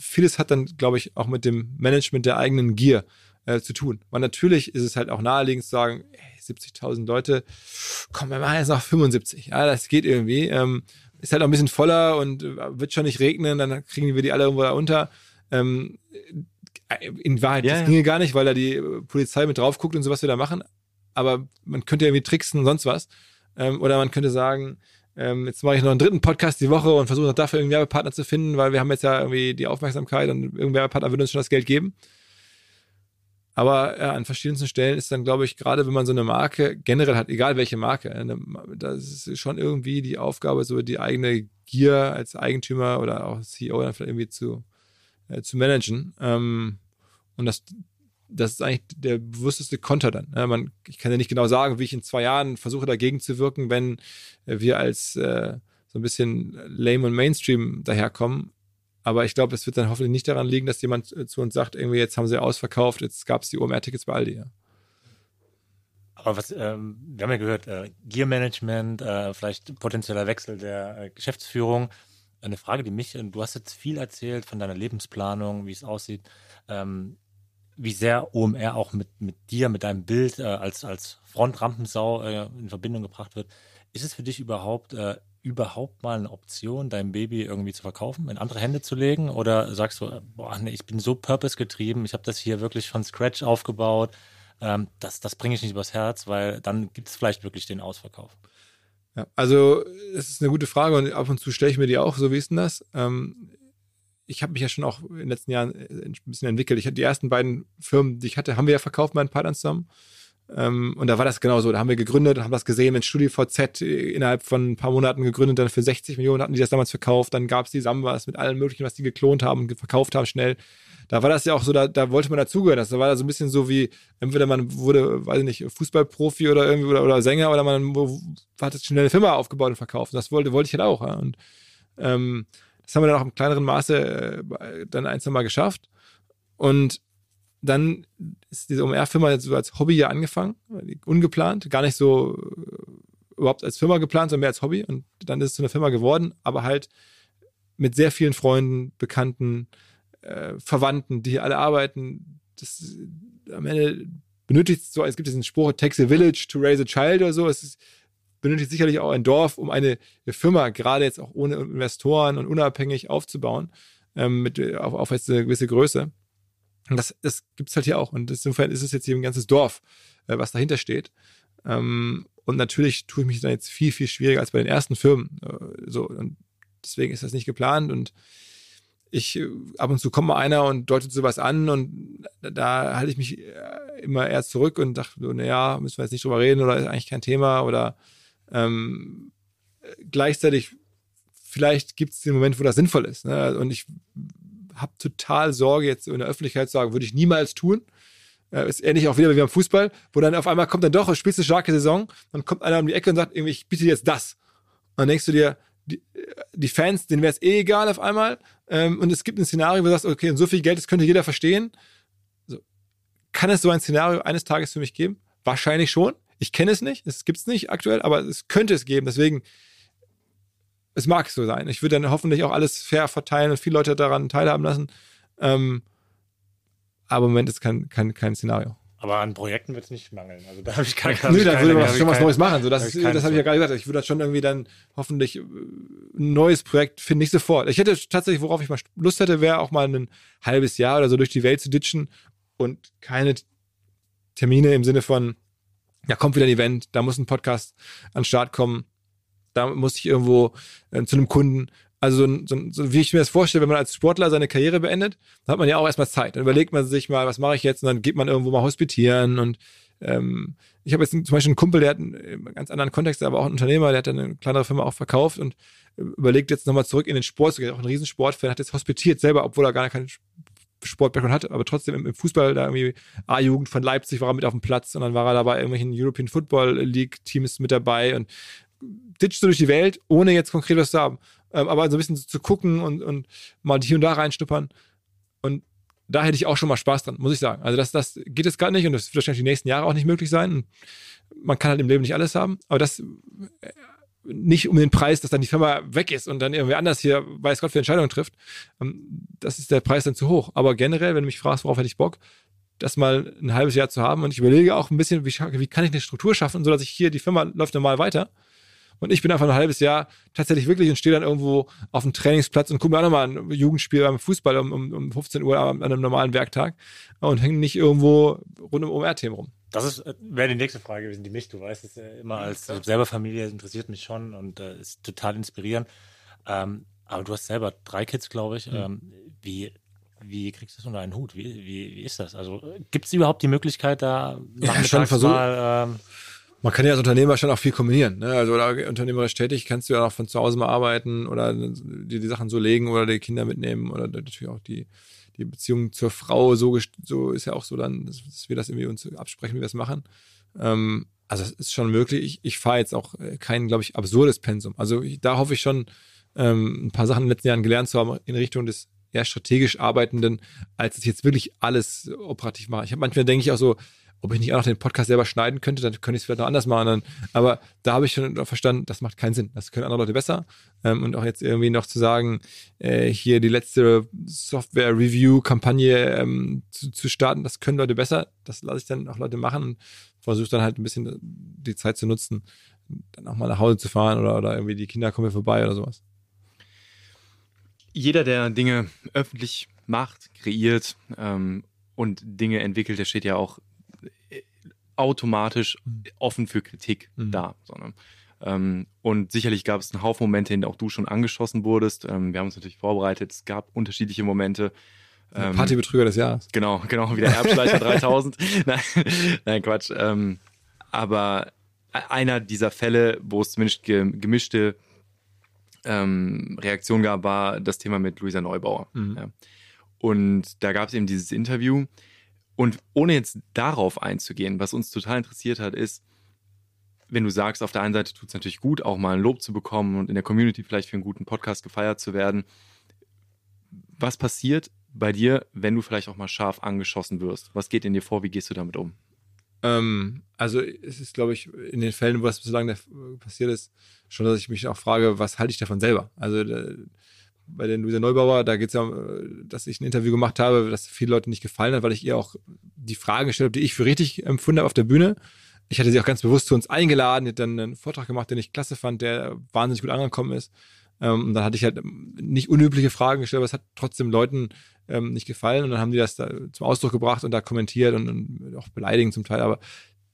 Speaker 5: vieles hat dann, glaube ich, auch mit dem Management der eigenen Gier äh, zu tun. Weil natürlich ist es halt auch naheliegend zu sagen, 70.000 Leute, komm, wir machen jetzt noch 75. Ja, das geht irgendwie. Ähm, ist halt auch ein bisschen voller und äh, wird schon nicht regnen, dann kriegen wir die alle irgendwo da unter. Ähm, äh, in Wahrheit, ja, das ja. ginge gar nicht, weil da die Polizei mit drauf guckt und so, was wir da machen. Aber man könnte irgendwie tricksen und sonst was. Ähm, oder man könnte sagen, ähm, jetzt mache ich noch einen dritten Podcast die Woche und versuche noch dafür einen Werbepartner zu finden, weil wir haben jetzt ja irgendwie die Aufmerksamkeit und irgendein Werbepartner würde uns schon das Geld geben. Aber ja, an verschiedensten Stellen ist dann, glaube ich, gerade wenn man so eine Marke generell hat, egal welche Marke, eine, das ist schon irgendwie die Aufgabe, so die eigene Gier als Eigentümer oder auch CEO dann vielleicht irgendwie zu, äh, zu managen. Ähm, und das das ist eigentlich der bewussteste Konter dann. Ja, man, ich kann ja nicht genau sagen, wie ich in zwei Jahren versuche dagegen zu wirken, wenn wir als äh, so ein bisschen lame und Mainstream daherkommen. Aber ich glaube, es wird dann hoffentlich nicht daran liegen, dass jemand äh, zu uns sagt, irgendwie jetzt haben sie ausverkauft, jetzt gab es die OMR-Tickets bei Aldi. Ja.
Speaker 3: Aber was, ähm, wir haben ja gehört, äh, Gear Management, äh, vielleicht potenzieller Wechsel der äh, Geschäftsführung. eine Frage, die mich, du hast jetzt viel erzählt von deiner Lebensplanung, wie es aussieht, ähm, wie sehr OMR auch mit, mit dir, mit deinem Bild äh, als, als Frontrampensau äh, in Verbindung gebracht wird. Ist es für dich überhaupt, äh, überhaupt mal eine Option, dein Baby irgendwie zu verkaufen, in andere Hände zu legen? Oder sagst du, boah, nee, ich bin so purpose-getrieben, ich habe das hier wirklich von Scratch aufgebaut, ähm, das, das bringe ich nicht übers Herz, weil dann gibt es vielleicht wirklich den Ausverkauf.
Speaker 5: Ja, also das ist eine gute Frage und ab und zu stelle ich mir die auch, so wie ist denn das? Ähm, ich habe mich ja schon auch in den letzten Jahren äh, ein bisschen entwickelt. Ich hatte die ersten beiden Firmen, die ich hatte, haben wir ja verkauft, meinen Partnern zusammen. Ähm, und da war das genauso. Da haben wir gegründet, haben das gesehen mit StudiVZ äh, innerhalb von ein paar Monaten gegründet, dann für 60 Millionen hatten die das damals verkauft. Dann gab es die Sambas mit allem möglichen, was die geklont haben und verkauft haben schnell. Da war das ja auch so, da, da wollte man dazugehören. Das war da so ein bisschen so wie, entweder man wurde, weiß ich nicht, Fußballprofi oder irgendwie oder, oder Sänger oder man hat schnell eine Firma aufgebaut und verkauft. Das wollte, wollte ich halt auch. Ja. Und ähm, das haben wir dann auch im kleineren Maße äh, dann ein, zwei Mal geschafft. Und dann ist diese OMR-Firma so als Hobby ja angefangen, ungeplant, gar nicht so äh, überhaupt als Firma geplant, sondern mehr als Hobby. Und dann ist es zu einer Firma geworden, aber halt mit sehr vielen Freunden, Bekannten, äh, Verwandten, die hier alle arbeiten. Das am Ende benötigt es so, es gibt diesen Spruch, it takes a village to raise a child oder so. Es ist, benötigt sicherlich auch ein Dorf, um eine, Firma, gerade jetzt auch ohne Investoren und unabhängig aufzubauen, ähm, mit, auf, auf jetzt eine gewisse Größe. Und das, das gibt es halt hier auch. Und insofern ist es jetzt hier ein ganzes Dorf, äh, was dahinter steht. Ähm, und natürlich tue ich mich dann jetzt viel, viel schwieriger als bei den ersten Firmen. Äh, so, und deswegen ist das nicht geplant. Und ich, äh, ab und zu kommt mal einer und deutet sowas an und da halte ich mich äh, immer eher zurück und dachte, naja, müssen wir jetzt nicht drüber reden oder ist eigentlich kein Thema oder ähm, gleichzeitig, vielleicht gibt es den Moment, wo das sinnvoll ist. Ne? Und ich habe total Sorge, jetzt in der Öffentlichkeit zu sagen, würde ich niemals tun. Äh, ist ähnlich auch wieder wie beim Fußball, wo dann auf einmal kommt dann doch, spielst eine starke Saison, dann kommt einer um die Ecke und sagt, ich biete dir jetzt das. Und dann denkst du dir, die, die Fans, denen wäre es eh egal auf einmal. Ähm, und es gibt ein Szenario, wo du sagst, okay, und so viel Geld, das könnte jeder verstehen. Kann es so ein Szenario eines Tages für mich geben? Wahrscheinlich schon. Ich kenne es nicht, es gibt es nicht aktuell, aber es könnte es geben. Deswegen es mag so sein. Ich würde dann hoffentlich auch alles fair verteilen und viele Leute daran teilhaben lassen. Ähm, aber im Moment ist kein, kein, kein Szenario.
Speaker 3: Aber an Projekten wird es nicht mangeln. Also da habe ich gar keine.
Speaker 5: Nö, da würde man schon was Neues machen. So, das das habe ich ja gerade gesagt. Ich würde schon irgendwie dann hoffentlich äh, ein neues Projekt finden, nicht sofort. Ich hätte tatsächlich, worauf ich mal Lust hätte, wäre auch mal ein halbes Jahr oder so durch die Welt zu ditchen und keine Termine im Sinne von, ja, kommt wieder ein Event, da muss ein Podcast an den Start kommen da muss ich irgendwo äh, zu einem Kunden. Also so, so, so, wie ich mir das vorstelle, wenn man als Sportler seine Karriere beendet, dann hat man ja auch erstmal Zeit. Dann überlegt man sich mal, was mache ich jetzt? Und dann geht man irgendwo mal hospitieren. Und ähm, ich habe jetzt zum Beispiel einen Kumpel, der hat einen ganz anderen Kontext, aber auch ein Unternehmer, der hat eine kleinere Firma auch verkauft und überlegt jetzt nochmal zurück in den Sport zu gehen. Auch ein Riesensportfan, hat jetzt hospitiert selber, obwohl er gar keinen Sportbackground hat, aber trotzdem im, Fußball da irgendwie A-Jugend von Leipzig war er mit auf dem Platz und dann war er dabei irgendwelchen European Football League Teams mit dabei und ditchst du durch die Welt, ohne jetzt konkret was zu haben. Ähm, aber so ein bisschen zu gucken und, und mal hier und da reinschnuppern. Und da hätte ich auch schon mal Spaß dran, muss ich sagen. Also das, das geht jetzt gerade nicht und das wird wahrscheinlich die nächsten Jahre auch nicht möglich sein. Man kann halt im Leben nicht alles haben, aber das nicht um den Preis, dass dann die Firma weg ist und dann irgendwie anders hier, weiß Gott, für Entscheidungen trifft. Ähm, das ist der Preis dann zu hoch. Aber generell, wenn du mich fragst, worauf hätte ich Bock, das mal ein halbes Jahr zu haben und ich überlege auch ein bisschen, wie, wie kann ich eine Struktur schaffen, sodass ich hier, die Firma läuft normal weiter und ich bin einfach ein halbes Jahr tatsächlich wirklich und stehe dann irgendwo auf dem Trainingsplatz und gucke mir auch nochmal ein Jugendspiel beim Fußball um, um, um 15 Uhr an einem normalen Werktag und hänge nicht irgendwo rund um OMR-Themen rum.
Speaker 3: Das ist, äh, wäre die nächste Frage gewesen, die mich, du weißt es ja immer als ja. selber Familie interessiert mich schon und äh, ist total inspirierend. Ähm, aber du hast selber drei Kids, glaube ich. Mhm. Ähm, wie, wie kriegst du das unter einen Hut? Wie, wie, wie ist das? Also gibt es überhaupt die Möglichkeit, da
Speaker 5: ja, schon versucht, mal ähm, man kann ja als Unternehmer schon auch viel kombinieren. Ne? Also oder unternehmerisch tätig kannst du ja auch von zu Hause mal arbeiten oder dir die Sachen so legen oder die Kinder mitnehmen oder natürlich auch die, die Beziehung zur Frau so, so ist ja auch so dann, dass wir das irgendwie uns absprechen, wie wir es machen. Ähm, also es ist schon möglich. Ich, ich fahre jetzt auch kein, glaube ich, absurdes Pensum. Also ich, da hoffe ich schon, ähm, ein paar Sachen in den letzten Jahren gelernt zu haben in Richtung des eher strategisch Arbeitenden, als es jetzt wirklich alles operativ mache. Ich habe manchmal denke ich auch so, ob ich nicht auch noch den Podcast selber schneiden könnte, dann könnte ich es vielleicht noch anders machen. Dann, aber da habe ich schon verstanden, das macht keinen Sinn. Das können andere Leute besser. Ähm, und auch jetzt irgendwie noch zu sagen, äh, hier die letzte Software-Review-Kampagne ähm, zu, zu starten, das können Leute besser. Das lasse ich dann auch Leute machen und versuche dann halt ein bisschen die Zeit zu nutzen, dann auch mal nach Hause zu fahren oder, oder irgendwie die Kinder kommen mir vorbei oder sowas.
Speaker 4: Jeder, der Dinge öffentlich macht, kreiert ähm, und Dinge entwickelt, der steht ja auch automatisch mhm. offen für Kritik mhm. da. Sondern, ähm, und sicherlich gab es einen Haufen Momente, in denen auch du schon angeschossen wurdest. Ähm, wir haben uns natürlich vorbereitet. Es gab unterschiedliche Momente.
Speaker 5: Ähm, Partybetrüger des Jahres.
Speaker 4: Genau, genau, wie der Erbschleicher 3000. Nein, nein, Quatsch. Ähm, aber einer dieser Fälle, wo es zumindest gemischte ähm, Reaktionen gab, war das Thema mit Luisa Neubauer. Mhm. Ja. Und da gab es eben dieses Interview, und ohne jetzt darauf einzugehen, was uns total interessiert hat, ist, wenn du sagst, auf der einen Seite tut es natürlich gut, auch mal ein Lob zu bekommen und in der Community vielleicht für einen guten Podcast gefeiert zu werden. Was passiert bei dir, wenn du vielleicht auch mal scharf angeschossen wirst? Was geht in dir vor? Wie gehst du damit um?
Speaker 5: Ähm, also es ist, glaube ich, in den Fällen, wo das bislang passiert ist, schon, dass ich mich auch frage, was halte ich davon selber? Also bei der Luisa Neubauer, da geht es ja, um, dass ich ein Interview gemacht habe, das viele Leute nicht gefallen hat, weil ich ihr auch die Fragen gestellt habe, die ich für richtig empfunden habe auf der Bühne. Ich hatte sie auch ganz bewusst zu uns eingeladen, die hat dann einen Vortrag gemacht, den ich klasse fand, der wahnsinnig gut angekommen ist. Ähm, und dann hatte ich halt nicht unübliche Fragen gestellt, aber es hat trotzdem Leuten ähm, nicht gefallen. Und dann haben die das da zum Ausdruck gebracht und da kommentiert und, und auch beleidigend zum Teil. Aber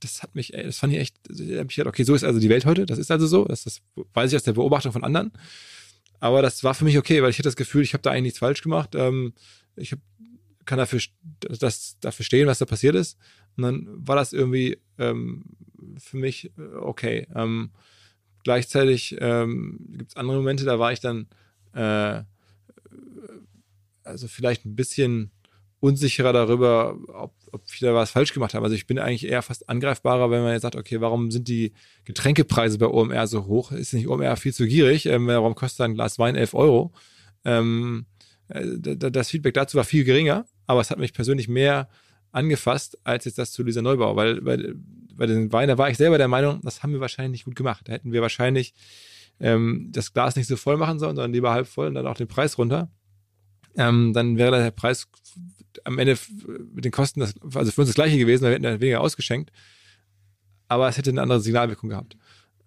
Speaker 5: das hat mich, das fand ich echt, ich gedacht, okay, so ist also die Welt heute. Das ist also so. Das, das weiß ich aus der Beobachtung von anderen. Aber das war für mich okay, weil ich hatte das Gefühl, ich habe da eigentlich nichts falsch gemacht. Ähm, ich hab, kann dafür, das, dafür stehen, was da passiert ist. Und dann war das irgendwie ähm, für mich äh, okay. Ähm, gleichzeitig ähm, gibt es andere Momente, da war ich dann äh, also vielleicht ein bisschen unsicherer darüber, ob, ob da was falsch gemacht habe. Also ich bin eigentlich eher fast angreifbarer, wenn man jetzt sagt, okay, warum sind die Getränkepreise bei OMR so hoch? Ist nicht OMR viel zu gierig? Ähm, warum kostet ein Glas Wein 11 Euro? Ähm, äh, das Feedback dazu war viel geringer, aber es hat mich persönlich mehr angefasst, als jetzt das zu Lisa Neubau, weil bei, bei den Wein, da war ich selber der Meinung, das haben wir wahrscheinlich nicht gut gemacht. Da hätten wir wahrscheinlich ähm, das Glas nicht so voll machen sollen, sondern lieber halb voll und dann auch den Preis runter. Ähm, dann wäre der Preis am Ende mit den Kosten, das, also für uns das gleiche gewesen, wir hätten dann weniger ausgeschenkt. Aber es hätte eine andere Signalwirkung gehabt.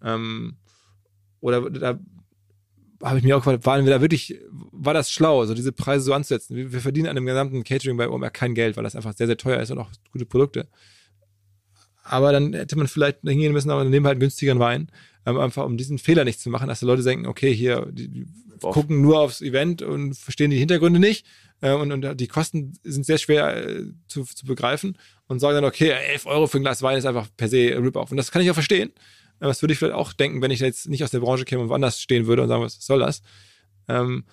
Speaker 5: Ähm, oder da habe ich mir auch gefragt, waren wir da wirklich, war das schlau, so diese Preise so anzusetzen? Wir, wir verdienen an dem gesamten Catering bei OMR kein Geld, weil das einfach sehr, sehr teuer ist und auch gute Produkte. Aber dann hätte man vielleicht hingehen müssen, aber dann nehmen wir halt günstigeren Wein, einfach um diesen Fehler nicht zu machen, dass die Leute denken, okay, hier, die, die gucken nur aufs Event und verstehen die Hintergründe nicht äh, und, und die Kosten sind sehr schwer äh, zu, zu begreifen und sagen dann, okay, 11 Euro für ein Glas Wein ist einfach per se Rip-Off. Und das kann ich auch verstehen. Äh, das würde ich vielleicht auch denken, wenn ich jetzt nicht aus der Branche käme und woanders stehen würde und sagen, was soll das? Ähm,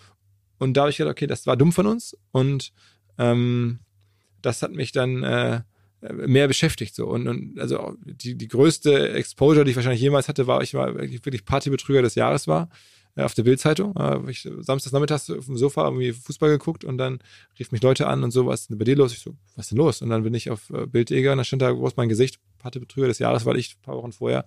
Speaker 5: und da habe ich gedacht, okay, das war dumm von uns und ähm, das hat mich dann äh, mehr beschäftigt so und, und also die, die größte Exposure, die ich wahrscheinlich jemals hatte, war ich mal wirklich Partybetrüger des Jahres war äh, auf der Bildzeitung. Äh, ich samstags nachmittags auf dem Sofa irgendwie Fußball geguckt und dann rief mich Leute an und so, was ist denn bei dir los? Ich so, was ist denn los? Und dann bin ich auf äh, Bild.eg und da stand da groß mein Gesicht, Partybetrüger des Jahres, weil ich ein paar Wochen vorher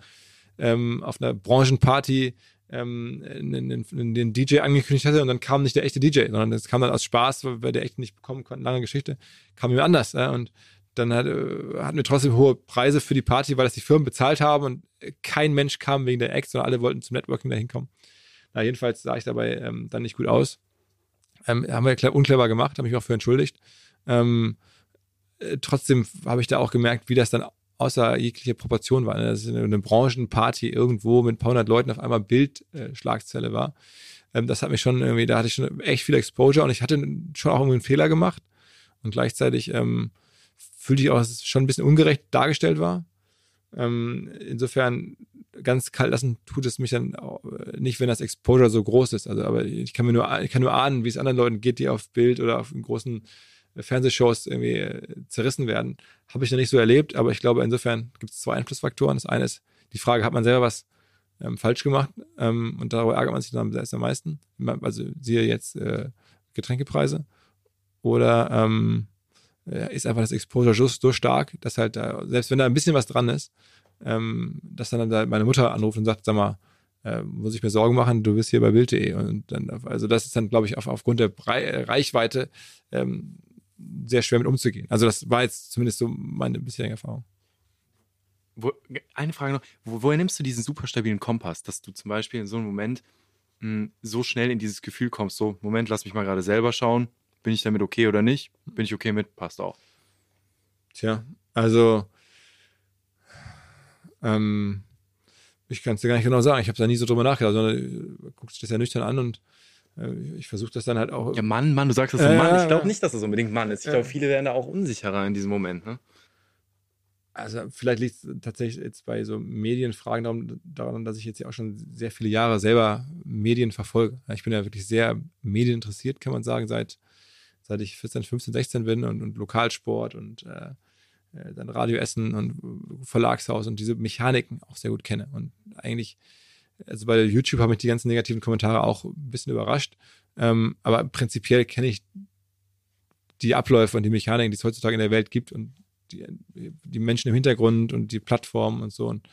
Speaker 5: ähm, auf einer Branchenparty ähm, den DJ angekündigt hatte und dann kam nicht der echte DJ, sondern es kam dann aus Spaß, weil wir der echt nicht bekommen konnten, lange Geschichte, kam mir anders. Äh, und dann hat, äh, hatten wir trotzdem hohe Preise für die Party, weil das die Firmen bezahlt haben und kein Mensch kam wegen der Acts, sondern alle wollten zum Networking dahin kommen. Na, jedenfalls sah ich dabei ähm, dann nicht gut aus. Ähm, haben wir unclever gemacht, habe mich auch für entschuldigt. Ähm, äh, trotzdem habe ich da auch gemerkt, wie das dann außer jeglicher Proportion war. Ne? Das ist eine, eine Branchenparty irgendwo mit ein paar hundert Leuten auf einmal Bildschlagzelle äh, war. Ähm, das hat mich schon irgendwie, da hatte ich schon echt viel Exposure und ich hatte schon auch irgendwie einen Fehler gemacht. Und gleichzeitig ähm, fühlte ich auch, dass es schon ein bisschen ungerecht dargestellt war. Ähm, insofern ganz kalt lassen tut es mich dann nicht, wenn das Exposure so groß ist. Also, aber ich kann mir nur, ich kann nur ahnen, wie es anderen Leuten geht, die auf Bild oder auf großen äh, Fernsehshows irgendwie äh, zerrissen werden. Habe ich noch nicht so erlebt, aber ich glaube, insofern gibt es zwei Einflussfaktoren. Das eine ist die Frage, hat man selber was ähm, falsch gemacht? Ähm, und darüber ärgert man sich dann selbst am meisten. Also siehe jetzt äh, Getränkepreise. Oder ähm, äh, ist einfach das Exposure so, so stark, dass halt, da, selbst wenn da ein bisschen was dran ist, ähm, dass dann, dann meine Mutter anruft und sagt, sag mal, äh, muss ich mir Sorgen machen, du bist hier bei Bild.de. Und dann, also das ist dann, glaube ich, auf, aufgrund der Brei Reichweite ähm, sehr schwer mit umzugehen. Also das war jetzt zumindest so meine bisherige Erfahrung.
Speaker 4: Wo, eine Frage noch, wo, woher nimmst du diesen super stabilen Kompass, dass du zum Beispiel in so einem Moment mh, hm, so schnell in dieses Gefühl kommst, so, Moment, lass mich mal gerade selber schauen, bin ich damit okay oder nicht? Bin ich okay mit? Passt auch.
Speaker 5: Tja, also ähm, ich kann es dir gar nicht genau sagen. Ich habe da nie so drüber nachgedacht, sondern äh, guckst dich das ja nüchtern an und äh, ich versuche das dann halt auch.
Speaker 4: Ja, Mann, Mann, du sagst das so, äh, Mann. Ich glaube nicht, dass das unbedingt Mann ist. Ich glaube, viele werden da auch unsicherer in diesem Moment. Ne?
Speaker 5: Also vielleicht liegt es tatsächlich jetzt bei so Medienfragen daran, daran, dass ich jetzt ja auch schon sehr viele Jahre selber Medien verfolge. Ich bin ja wirklich sehr medieninteressiert, kann man sagen, seit, seit ich 14, 15, 16 bin und, und Lokalsport und äh, äh, dann Radio Essen und Verlagshaus und diese Mechaniken auch sehr gut kenne. Und eigentlich, also bei YouTube habe ich die ganzen negativen Kommentare auch ein bisschen überrascht. Ähm, aber prinzipiell kenne ich die Abläufe und die Mechaniken, die es heutzutage in der Welt gibt und die, die Menschen im Hintergrund und die Plattformen und so. Und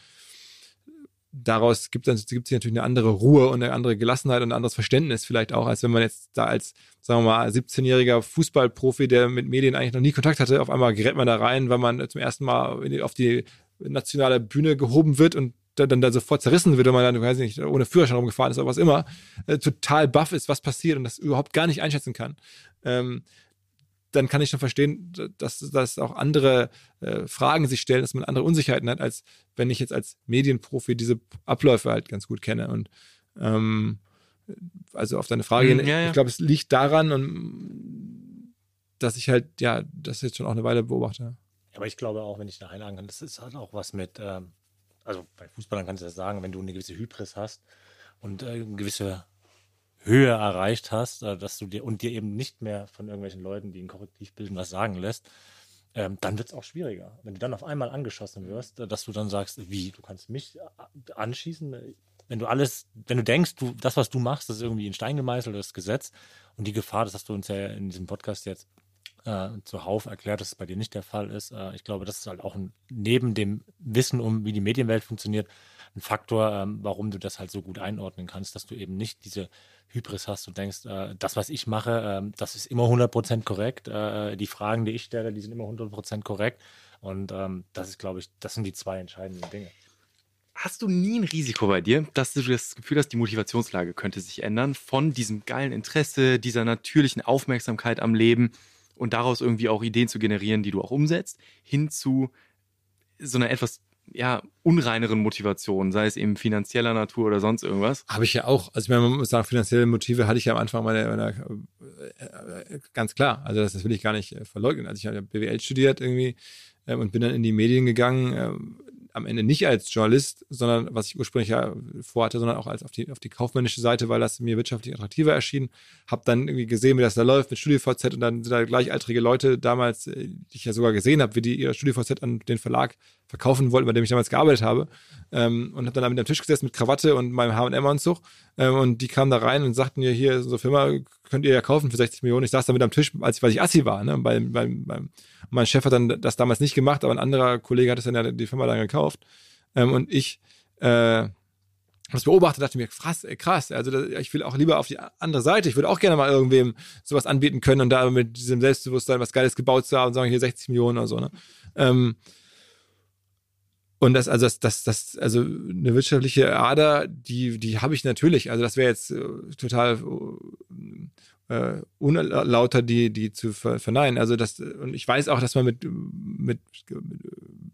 Speaker 5: daraus gibt es gibt natürlich eine andere Ruhe und eine andere Gelassenheit und ein anderes Verständnis vielleicht auch, als wenn man jetzt da als, sagen wir mal, 17-jähriger Fußballprofi, der mit Medien eigentlich noch nie Kontakt hatte, auf einmal gerät man da rein, weil man zum ersten Mal auf die nationale Bühne gehoben wird und dann da sofort zerrissen wird, wenn man dann, weiß ich nicht, ohne Führerschein rumgefahren ist oder was immer, äh, total baff ist, was passiert und das überhaupt gar nicht einschätzen kann. Ähm, dann kann ich schon verstehen, dass, dass auch andere äh, Fragen sich stellen, dass man andere Unsicherheiten hat, als wenn ich jetzt als Medienprofi diese Abläufe halt ganz gut kenne. Und ähm, also auf deine Frage, mm, ja, ja. ich glaube, es liegt daran, und, dass ich halt, ja, das jetzt schon auch eine Weile beobachte.
Speaker 3: Aber ich glaube auch, wenn ich da einlagen kann, das ist halt auch was mit, ähm, also bei Fußballern kannst du das sagen, wenn du eine gewisse Hybris hast und äh, eine gewisse Höhe erreicht hast, äh, dass du dir und dir eben nicht mehr von irgendwelchen Leuten, die ein Korrektiv bilden, was sagen lässt, ähm, dann wird es auch schwieriger. Wenn du dann auf einmal angeschossen wirst, äh, dass du dann sagst, wie, du kannst mich äh, anschießen, wenn du alles, wenn du denkst, du, das, was du machst, ist irgendwie in Stein gemeißelt, das Gesetz und die Gefahr, das hast du uns ja in diesem Podcast jetzt äh, zuhauf erklärt, dass es bei dir nicht der Fall ist. Äh, ich glaube, das ist halt auch ein, neben dem Wissen um, wie die Medienwelt funktioniert, ein Faktor, ähm, warum du das halt so gut einordnen kannst, dass du eben nicht diese Hybris hast und denkst, äh, das, was ich mache, äh, das ist immer 100% korrekt. Äh, die Fragen, die ich stelle, die sind immer 100% korrekt. Und ähm, das ist, glaube ich, das sind die zwei entscheidenden Dinge.
Speaker 4: Hast du nie ein Risiko bei dir, dass du das Gefühl hast, die Motivationslage könnte sich ändern von diesem geilen Interesse, dieser natürlichen Aufmerksamkeit am Leben und daraus irgendwie auch Ideen zu generieren, die du auch umsetzt, hin zu so einer etwas ja, unreineren Motivationen, sei es eben finanzieller Natur oder sonst irgendwas.
Speaker 5: Habe ich ja auch. Also ich meine, man muss sagen, finanzielle Motive hatte ich ja am Anfang meiner, meiner äh, ganz klar. Also das, das will ich gar nicht äh, verleugnen. Also ich habe ja BWL studiert irgendwie äh, und bin dann in die Medien gegangen. Am Ende nicht als Journalist, sondern was ich ursprünglich ja vorhatte, sondern auch als auf die, auf die kaufmännische Seite, weil das mir wirtschaftlich attraktiver erschien. Hab dann irgendwie gesehen, wie das da läuft mit StudioVZ und dann sind da gleichaltrige Leute damals, äh, die ich ja sogar gesehen habe, wie die ihr StudioVZ an den Verlag verkaufen wollten, bei dem ich damals gearbeitet habe. Ähm, und habe dann da mit am Tisch gesessen mit Krawatte und meinem H&M-Anzug. Ähm, und die kamen da rein und sagten mir, hier, so Firma könnt ihr ja kaufen für 60 Millionen. Ich saß da mit am Tisch, als ich, weil ich Assi war. Ne? Beim, beim, beim, mein Chef hat dann das damals nicht gemacht, aber ein anderer Kollege hat es dann ja die Firma dann gekauft. Ähm, und ich äh, es beobachtet, dachte mir, krass, krass. Also das, ich will auch lieber auf die andere Seite. Ich würde auch gerne mal irgendwem sowas anbieten können und da mit diesem Selbstbewusstsein was Geiles gebaut zu haben und sagen, hier 60 Millionen oder so. Ne? Ähm, und das, also das, das, das, also eine wirtschaftliche Ader, die, die habe ich natürlich. Also das wäre jetzt äh, total äh, unlauter, die, die zu verneinen. Also das, und ich weiß auch, dass man mit, mit,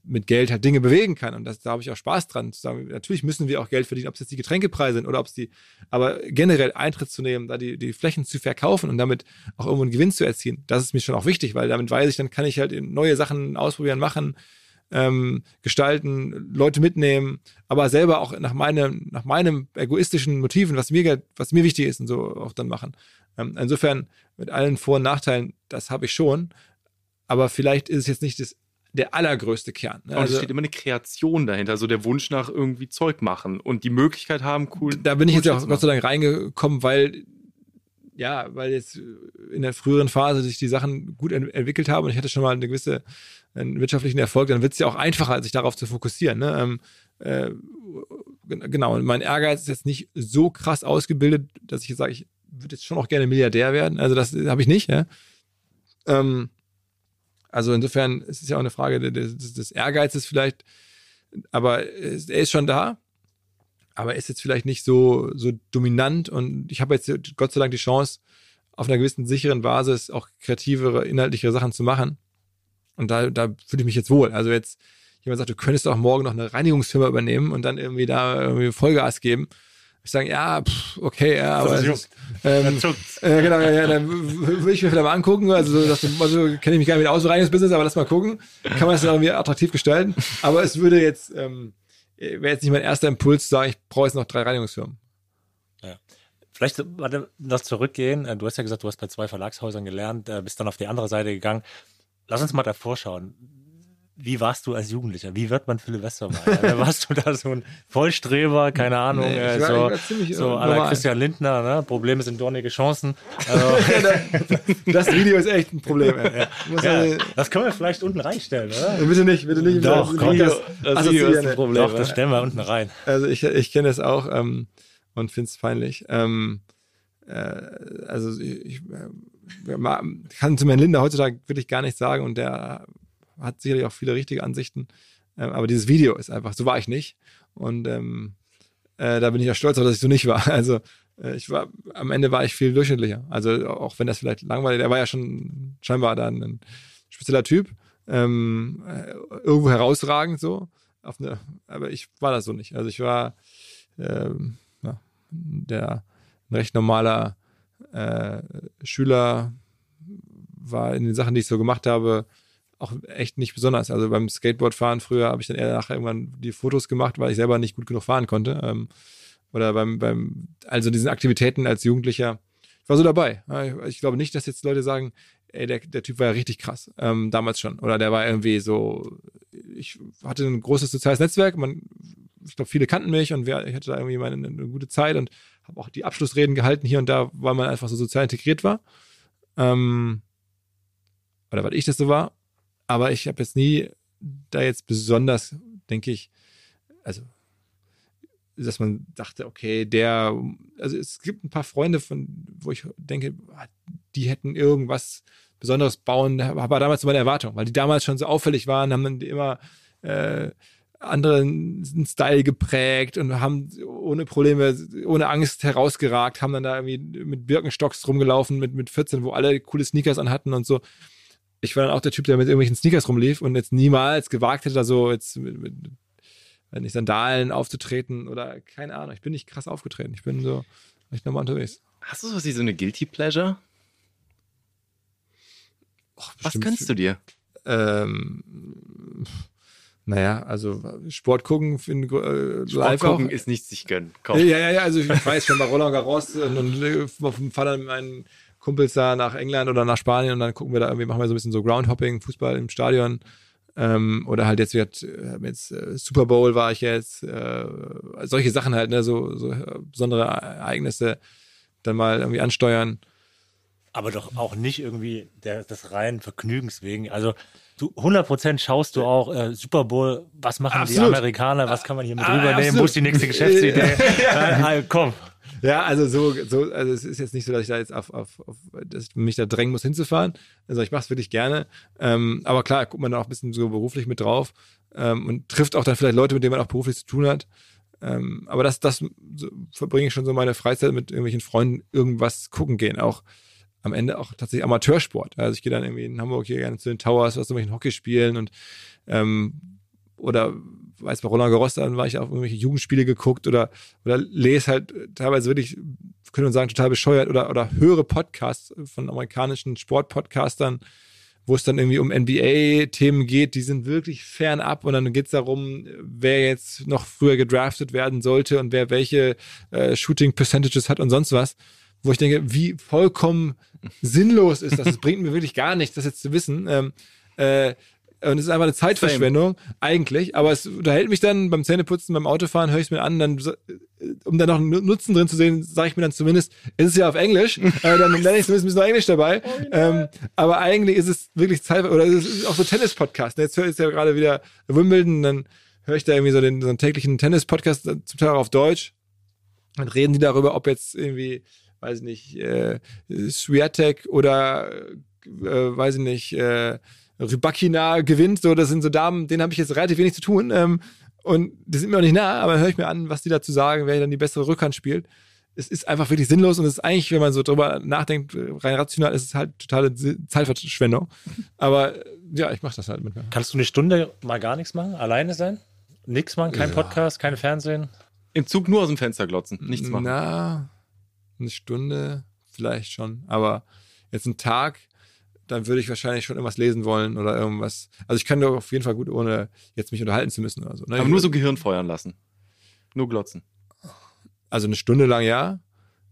Speaker 5: mit Geld halt Dinge bewegen kann. Und das, da habe ich auch Spaß dran zu sagen, natürlich müssen wir auch Geld verdienen, ob es jetzt die Getränkepreise sind oder ob es die, aber generell Eintritt zu nehmen, da die, die Flächen zu verkaufen und damit auch irgendwo einen Gewinn zu erzielen, das ist mir schon auch wichtig, weil damit weiß ich, dann kann ich halt neue Sachen ausprobieren, machen ähm, gestalten, Leute mitnehmen, aber selber auch nach meinem, nach meinem egoistischen Motiven, was mir, was mir wichtig ist und so auch dann machen. Ähm, insofern mit allen Vor- und Nachteilen, das habe ich schon, aber vielleicht ist es jetzt nicht das der allergrößte Kern.
Speaker 4: Ne? Also, es steht immer eine Kreation dahinter, also der Wunsch nach irgendwie Zeug machen und die Möglichkeit haben, cool.
Speaker 5: Da bin ich jetzt auch Gott sei Dank reingekommen, weil ja, weil jetzt in der früheren Phase sich die Sachen gut ent entwickelt haben und ich hatte schon mal eine gewisse einen wirtschaftlichen Erfolg, dann wird es ja auch einfacher, sich darauf zu fokussieren. Ne? Ähm, äh, genau, und mein Ehrgeiz ist jetzt nicht so krass ausgebildet, dass ich jetzt sage, ich würde jetzt schon auch gerne Milliardär werden. Also das habe ich nicht. Ja? Ähm, also insofern ist es ja auch eine Frage des, des Ehrgeizes vielleicht, aber er ist schon da, aber ist jetzt vielleicht nicht so, so dominant und ich habe jetzt Gott sei Dank die Chance, auf einer gewissen sicheren Basis auch kreativere, inhaltlichere Sachen zu machen. Und da, da fühle ich mich jetzt wohl. Also jetzt, jemand sagt, du könntest auch morgen noch eine Reinigungsfirma übernehmen und dann irgendwie da irgendwie Vollgas geben. Ich sage, ja, pff, okay, ja, aber
Speaker 3: Das
Speaker 5: ist, ähm, äh, genau, ja, dann würde ich mir vielleicht mal angucken. Also, so, das, also kenne ich mich gar nicht mit aus dem Reinigungsbusiness, aber lass mal gucken. Kann man das dann irgendwie attraktiv gestalten? Aber es würde jetzt, ähm, wäre jetzt nicht mein erster Impuls zu sagen, ich brauche jetzt noch drei Reinigungsfirmen.
Speaker 3: Vielleicht warte, noch zurückgehen. Äh, Du hast ja gesagt, du hast bei zwei Verlagshäusern gelernt, äh, bist dann auf die andere Seite gegangen. Lass uns mal davor schauen. Wie warst du als Jugendlicher? Wie wird man Philipp Westermeier? warst du da so ein Vollstreber, keine Ahnung,
Speaker 5: Nee,
Speaker 3: äh,
Speaker 5: ich war-
Speaker 3: so,
Speaker 5: ich war ziemlich,
Speaker 3: so
Speaker 5: äh,
Speaker 3: la
Speaker 5: normal.
Speaker 3: Christian Lindner, ne? Probleme sind dornige Chancen. Also,
Speaker 5: Das Video ist echt ein Problem.
Speaker 3: Ja,
Speaker 5: man-
Speaker 3: das können wir vielleicht unten reinstellen, oder?
Speaker 5: Bitte nicht, bitte nicht.
Speaker 3: Doch,
Speaker 5: Das
Speaker 3: komm.
Speaker 5: Video-
Speaker 4: Das
Speaker 5: assoziieren,
Speaker 4: Video ist ein. Problem.
Speaker 3: Doch, das stellen wir unten rein.
Speaker 5: Also ich, ich kenne es auch ähm, und finde es peinlich. Ähm, äh, also ich äh, ma- kann zu Herrn Linder heutzutage wirklich gar nichts sagen und der hat sicherlich auch viele richtige Ansichten. Ähm, aber dieses Video ist einfach, so war ich nicht. Und ähm, äh, da bin ich ja stolz darauf, dass ich so nicht war. Also äh, ich war, am Ende war ich viel durchschnittlicher. Also auch wenn das vielleicht langweilig, der war ja schon scheinbar dann ein spezieller Typ, ähm, äh, irgendwo herausragend so. Auf eine, aber ich war das so nicht. Also ich war ähm, ja, der ein recht normaler äh, Schüler, war in den Sachen, die ich so gemacht habe, auch echt nicht besonders. Also beim Skateboardfahren früher habe ich dann eher nachher irgendwann die Fotos gemacht, weil ich selber nicht gut genug fahren konnte. Ähm, oder beim, beim, also diesen Aktivitäten als Jugendlicher, ich war so dabei. Ich, ich glaube nicht, dass jetzt Leute sagen, ey, der, der Typ war ja richtig krass, ähm, damals schon. Oder der war irgendwie so, ich hatte ein großes soziales Netzwerk, man, ich glaube, viele kannten mich und wir, ich hatte da irgendwie meine, eine, eine gute Zeit und habe auch die Abschlussreden gehalten hier und da, weil man einfach so sozial integriert war. Ähm, oder weil ich das so war. Aber ich habe jetzt nie da jetzt besonders, denke ich, also dass man dachte, okay, der, also es gibt ein paar Freunde, von wo ich denke, ah, die hätten irgendwas Besonderes bauen, war damals so meine Erwartung, weil die damals schon so auffällig waren, haben dann immer äh, anderen Style geprägt und haben ohne Probleme, ohne Angst herausgeragt, haben dann da irgendwie mit Birkenstocks rumgelaufen mit, mit 14, wo alle coole Sneakers anhatten und so. Ich war dann auch der Typ, der mit irgendwelchen Sneakers rumlief und jetzt niemals gewagt hätte, da so jetzt mit, mit nicht Sandalen aufzutreten oder keine Ahnung. Ich bin nicht krass aufgetreten. Ich bin so recht normal unterwegs.
Speaker 4: Hast du sowas wie so eine Guilty Pleasure? Was
Speaker 5: bestimmt
Speaker 4: kannst du dir?
Speaker 5: Ähm, naja, also Sport gucken, find, äh,
Speaker 4: Sport
Speaker 5: live
Speaker 4: gucken
Speaker 5: auch.
Speaker 4: ist nichts sich gönnen. Komm.
Speaker 5: Ja, ja, ja, also ich weiß schon bei Roland Garros und, und auf dem Fall mit meinen Kumpels da nach England oder nach Spanien und dann gucken wir da irgendwie, machen wir so ein bisschen so Groundhopping, Fußball im Stadion. Ähm, oder halt jetzt, wird, äh, jetzt äh, Super Bowl war ich jetzt, äh, solche Sachen halt, ne, so, so äh, besondere Ereignisse dann mal irgendwie ansteuern.
Speaker 3: Aber doch auch nicht irgendwie der, des reinen Vergnügens wegen. Also du 100% schaust du auch äh, Super Bowl, was machen
Speaker 5: Absolut.
Speaker 3: die Amerikaner, was kann man hier mit
Speaker 5: Ah,
Speaker 3: rübernehmen, wo ist die nächste Geschäftsidee? äh, äh, komm.
Speaker 5: Ja, also so, so, also es ist jetzt nicht so, dass ich da jetzt auf, auf, auf dass ich mich da drängen muss hinzufahren. Also ich mache es wirklich gerne. Ähm, aber klar, guckt man da auch ein bisschen so beruflich mit drauf ähm, und trifft auch dann vielleicht Leute, mit denen man auch beruflich zu tun hat. Ähm, aber das, das so, verbringe ich schon so meine Freizeit mit irgendwelchen Freunden irgendwas gucken gehen. Auch am Ende auch tatsächlich Amateursport. Also ich gehe dann irgendwie in Hamburg hier gerne zu den Towers, was irgendwelchen Hockey spielen und ähm, oder weiß bei Roland Garros, dann war ich auf irgendwelche Jugendspiele geguckt oder oder lese halt teilweise wirklich, können wir sagen, total bescheuert oder oder höre Podcasts von amerikanischen Sportpodcastern, wo es dann irgendwie um NBA-Themen geht, die sind wirklich fernab und dann geht es darum, wer jetzt noch früher gedraftet werden sollte und wer welche äh, Shooting Percentages hat und sonst was, wo ich denke, wie vollkommen sinnlos ist das. Es bringt mir wirklich gar nichts, das jetzt zu wissen. Ähm, äh, Und es ist einfach eine Zeitverschwendung, eigentlich. Aber es unterhält mich dann beim Zähneputzen, beim Autofahren, höre ich es mir an, dann, so- um da noch einen Nutzen drin zu sehen, sage ich mir dann zumindest, es ist ja auf Englisch, äh, dann lerne ich zumindest ein bisschen Englisch dabei. ähm, aber eigentlich ist es wirklich Zeit, oder es ist auch so Tennis-Podcast. Jetzt höre ich ja gerade wieder Wimbledon, dann höre ich da irgendwie so den so einen täglichen Tennis-Podcast, äh, zum Teil auch auf Deutsch. Dann reden die darüber, ob jetzt irgendwie, weiß ich nicht, äh, Swiatek oder, äh, weiß ich nicht, äh, Rybakina gewinnt. So, das sind so Damen, denen habe ich jetzt relativ wenig zu tun. Ähm, und die sind mir auch nicht nah, aber höre ich mir an, was die dazu sagen, wer dann die bessere Rückhand spielt. Es ist einfach wirklich sinnlos und es ist eigentlich, wenn man so drüber nachdenkt, äh, rein rational, ist es halt totale Zeitverschwendung. Aber äh, ja, ich mache das halt mit mir.
Speaker 3: Kannst du eine Stunde mal gar nichts machen? Alleine sein? Nichts machen? Kein Podcast, kein Fernsehen?
Speaker 4: Im Zug nur aus dem Fenster glotzen, nichts machen.
Speaker 5: Na, eine Stunde vielleicht schon. Aber jetzt einen Tag, dann würde ich wahrscheinlich schon irgendwas lesen wollen oder irgendwas. Also ich kann doch auf jeden Fall gut, ohne jetzt mich unterhalten zu müssen oder so. ne?
Speaker 4: Aber nur so Gehirn feuern lassen. Nur glotzen.
Speaker 5: Also eine Stunde lang ja.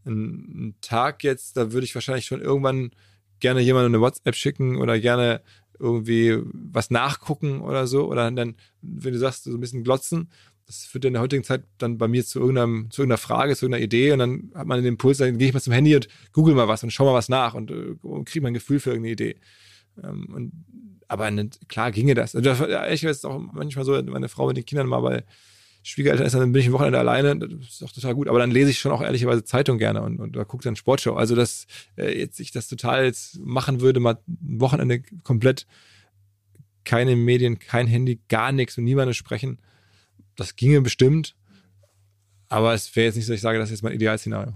Speaker 5: Ein, ein Tag jetzt, da würde ich wahrscheinlich schon irgendwann gerne jemandem eine WhatsApp schicken oder gerne irgendwie was nachgucken oder so. Oder dann, wenn du sagst, so ein bisschen glotzen, das führt in der heutigen Zeit dann bei mir zu, irgendeinem, zu irgendeiner Frage, zu irgendeiner Idee und dann hat man den Impuls, dann gehe ich mal zum Handy und google mal was und schau mal was nach und, äh, und kriege mal ein Gefühl für irgendeine Idee. Ähm, und, aber ne, klar ginge das. Also, das ja, ich weiß auch manchmal so, meine Frau mit den Kindern mal bei Schwiegereltern ist, dann bin ich ein Wochenende alleine, das ist auch total gut. Aber dann lese ich schon auch ehrlicherweise Zeitung gerne und, und da gucke dann Sportshow. Also, dass äh, jetzt ich das total jetzt machen würde, mal ein Wochenende komplett keine Medien, kein Handy, gar nichts und niemandem sprechen, das ginge bestimmt. Aber es wäre jetzt nicht so, dass ich sage, das ist jetzt mein Idealszenario.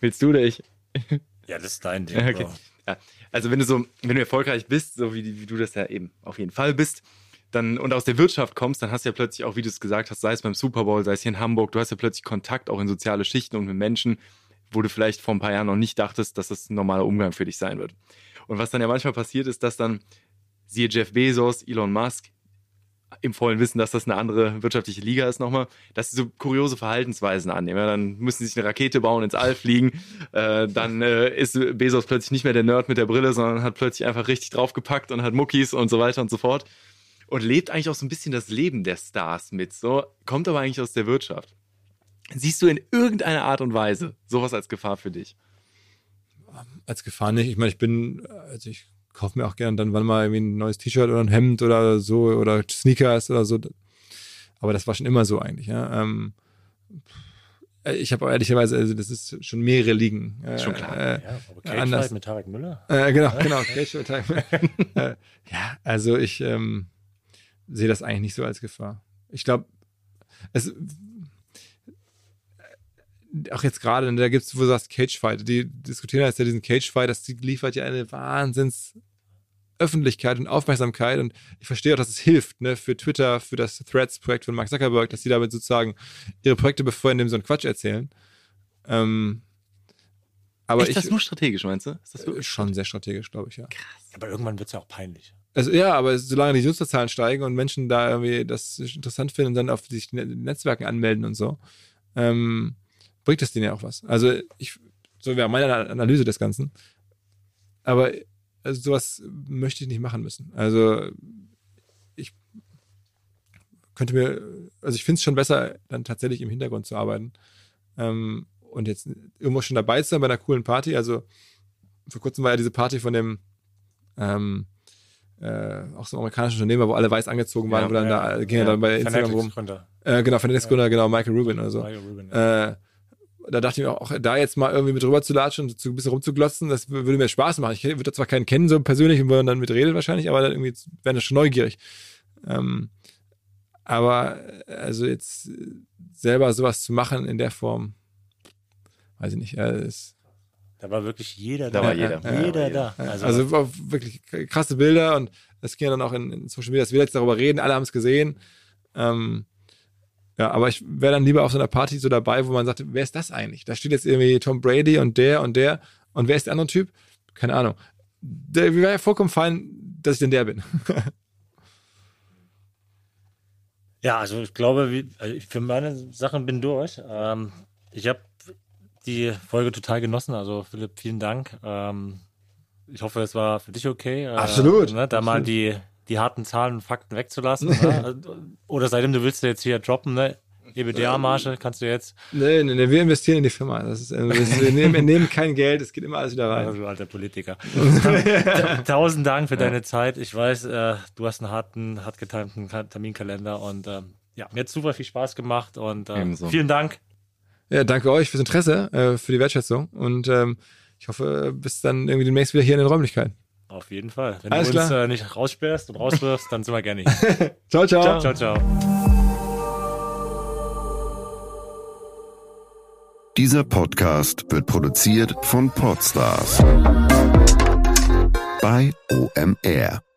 Speaker 4: Willst du oder ich?
Speaker 3: Ja, das ist dein Ding.
Speaker 4: Okay. Ja. Also wenn du so, wenn du erfolgreich bist, so wie, wie du das ja eben auf jeden Fall bist, dann und aus der Wirtschaft kommst, dann hast du ja plötzlich auch, wie du es gesagt hast, sei es beim Super Bowl, sei es hier in Hamburg, du hast ja plötzlich Kontakt auch in soziale Schichten und mit Menschen, wo du vielleicht vor ein paar Jahren noch nicht dachtest, dass das ein normaler Umgang für dich sein wird. Und was dann ja manchmal passiert ist, dass dann siehe Jeff Bezos, Elon Musk, im vollen Wissen, dass das eine andere wirtschaftliche Liga ist nochmal, dass sie so kuriose Verhaltensweisen annehmen. Ja, dann müssen sie sich eine Rakete bauen, ins All fliegen. Äh, dann äh, ist Bezos plötzlich nicht mehr der Nerd mit der Brille, sondern hat plötzlich einfach richtig draufgepackt und hat Muckis und so weiter und so fort. Und lebt eigentlich auch so ein bisschen das Leben der Stars mit. So, kommt aber eigentlich aus der Wirtschaft. Siehst du in irgendeiner Art und Weise sowas als Gefahr für dich?
Speaker 5: als Gefahr nicht. Ich meine, ich bin, also ich kaufe mir auch gerne dann wann mal irgendwie ein neues T-Shirt oder ein Hemd oder so oder Sneakers oder so. Aber das war schon immer so eigentlich. Ja. Ähm, ich habe ehrlicherweise, also das ist schon mehrere Ligen. Äh,
Speaker 4: Schon klar.
Speaker 5: Äh,
Speaker 3: Ja, aber Cage
Speaker 5: Anders.
Speaker 3: Fight mit Tarek Müller?
Speaker 5: äh, genau, genau. Cage Attack. äh, ja, also ich ähm, sehe das eigentlich nicht so als Gefahr. Ich glaube, es auch jetzt gerade, da gibt's, wo du sagst, Cage Fight, die diskutieren jetzt ja diesen Cage Fight, das liefert ja eine Wahnsinns Öffentlichkeit und Aufmerksamkeit und ich verstehe auch, dass es hilft, ne, für Twitter, für das Threads-Projekt von Mark Zuckerberg, dass die damit sozusagen ihre Projekte befeuern, indem sie so einen Quatsch erzählen. Ähm, aber
Speaker 4: ist
Speaker 5: ich,
Speaker 4: das nur strategisch, meinst du? Ist das
Speaker 5: äh, schon sehr strategisch, glaube ich, ja.
Speaker 3: Aber irgendwann wird es ja auch peinlich.
Speaker 5: Also ja, aber solange die Nutzerzahlen steigen und Menschen da irgendwie das interessant finden und dann auf sich Ne- Netzwerken anmelden und so, ähm, bringt das denen ja auch was. Also ich, so wäre meine Analyse des Ganzen. Aber also sowas möchte ich nicht machen müssen. Also ich könnte mir, also ich finde es schon besser, dann tatsächlich im Hintergrund zu arbeiten. Ähm, und jetzt irgendwo schon dabei zu sein bei einer coolen Party. Also vor kurzem war ja diese Party von dem ähm, äh, auch so ein amerikanischer Unternehmer, wo alle weiß angezogen waren,
Speaker 4: Ja,
Speaker 5: wo dann
Speaker 3: ja,
Speaker 5: da ging er dann bei Instagram rum. Äh, genau, von den Gründer, genau, Michael Rubin oder so.
Speaker 3: Mario Rubin, ja.
Speaker 5: Äh, da dachte ich mir auch, da jetzt mal irgendwie mit rüber zu latschen und zu, ein bisschen rumzuglotzen, das wür- würde mir Spaß machen. Ich würde zwar keinen kennen, so persönlich, wo man dann mit redet wahrscheinlich, aber dann irgendwie wäre das schon neugierig. Ähm, aber äh, also jetzt äh, selber sowas zu machen in der Form, weiß ich nicht. Ja, ist,
Speaker 3: Da war wirklich jeder
Speaker 4: Da
Speaker 3: da.
Speaker 4: war jeder.
Speaker 3: Ja, jeder
Speaker 4: Ja,
Speaker 3: da.
Speaker 5: also,
Speaker 3: Also,
Speaker 5: also wirklich krasse Bilder und es ging ja dann auch in, in Social Media, dass wir jetzt darüber reden, alle haben es gesehen. Ähm, ja, aber ich wäre dann lieber auf so einer Party so dabei, wo man sagt, wer ist das eigentlich? Da steht jetzt irgendwie Tom Brady und der und der und wer ist der andere Typ? Keine Ahnung. Der wäre ja vollkommen fein, dass ich denn der bin.
Speaker 3: ja, also ich glaube, wie, also ich für meine Sachen bin durch. Ähm, ich habe die Folge total genossen. Also Philipp, vielen Dank. Ähm, ich hoffe, es war für dich okay. Äh,
Speaker 5: Absolut,
Speaker 3: Ne, da mal
Speaker 5: absolut.
Speaker 3: die, die harten Zahlen und Fakten wegzulassen. ne? Oder seitdem du willst du jetzt hier droppen, ne? EBITDA-Marge kannst du jetzt.
Speaker 5: Nee, nee, nee, wir investieren in die Firma. Das ist, äh, wir, nehmen, wir nehmen kein Geld, es geht immer alles wieder rein.
Speaker 3: Also, alter Politiker. Ta- Tausend Dank für deine Zeit. Ich weiß, äh, du hast einen harten, hart getimten Ka- Terminkalender und ähm, ja, mir hat super viel Spaß gemacht und äh,
Speaker 4: Ebenso.
Speaker 3: vielen Dank.
Speaker 5: Ja, danke euch fürs Interesse, äh, für die Wertschätzung und ähm, ich hoffe, bis dann irgendwie demnächst wieder hier in den Räumlichkeiten.
Speaker 3: Auf jeden Fall. Wenn
Speaker 5: Alles
Speaker 3: du uns äh, nicht raussperrst und rauswirfst, dann sind wir gerne hier.
Speaker 5: Ciao, ciao.
Speaker 3: ciao, ciao.
Speaker 6: Dieser Podcast wird produziert von Podstars bei OMR.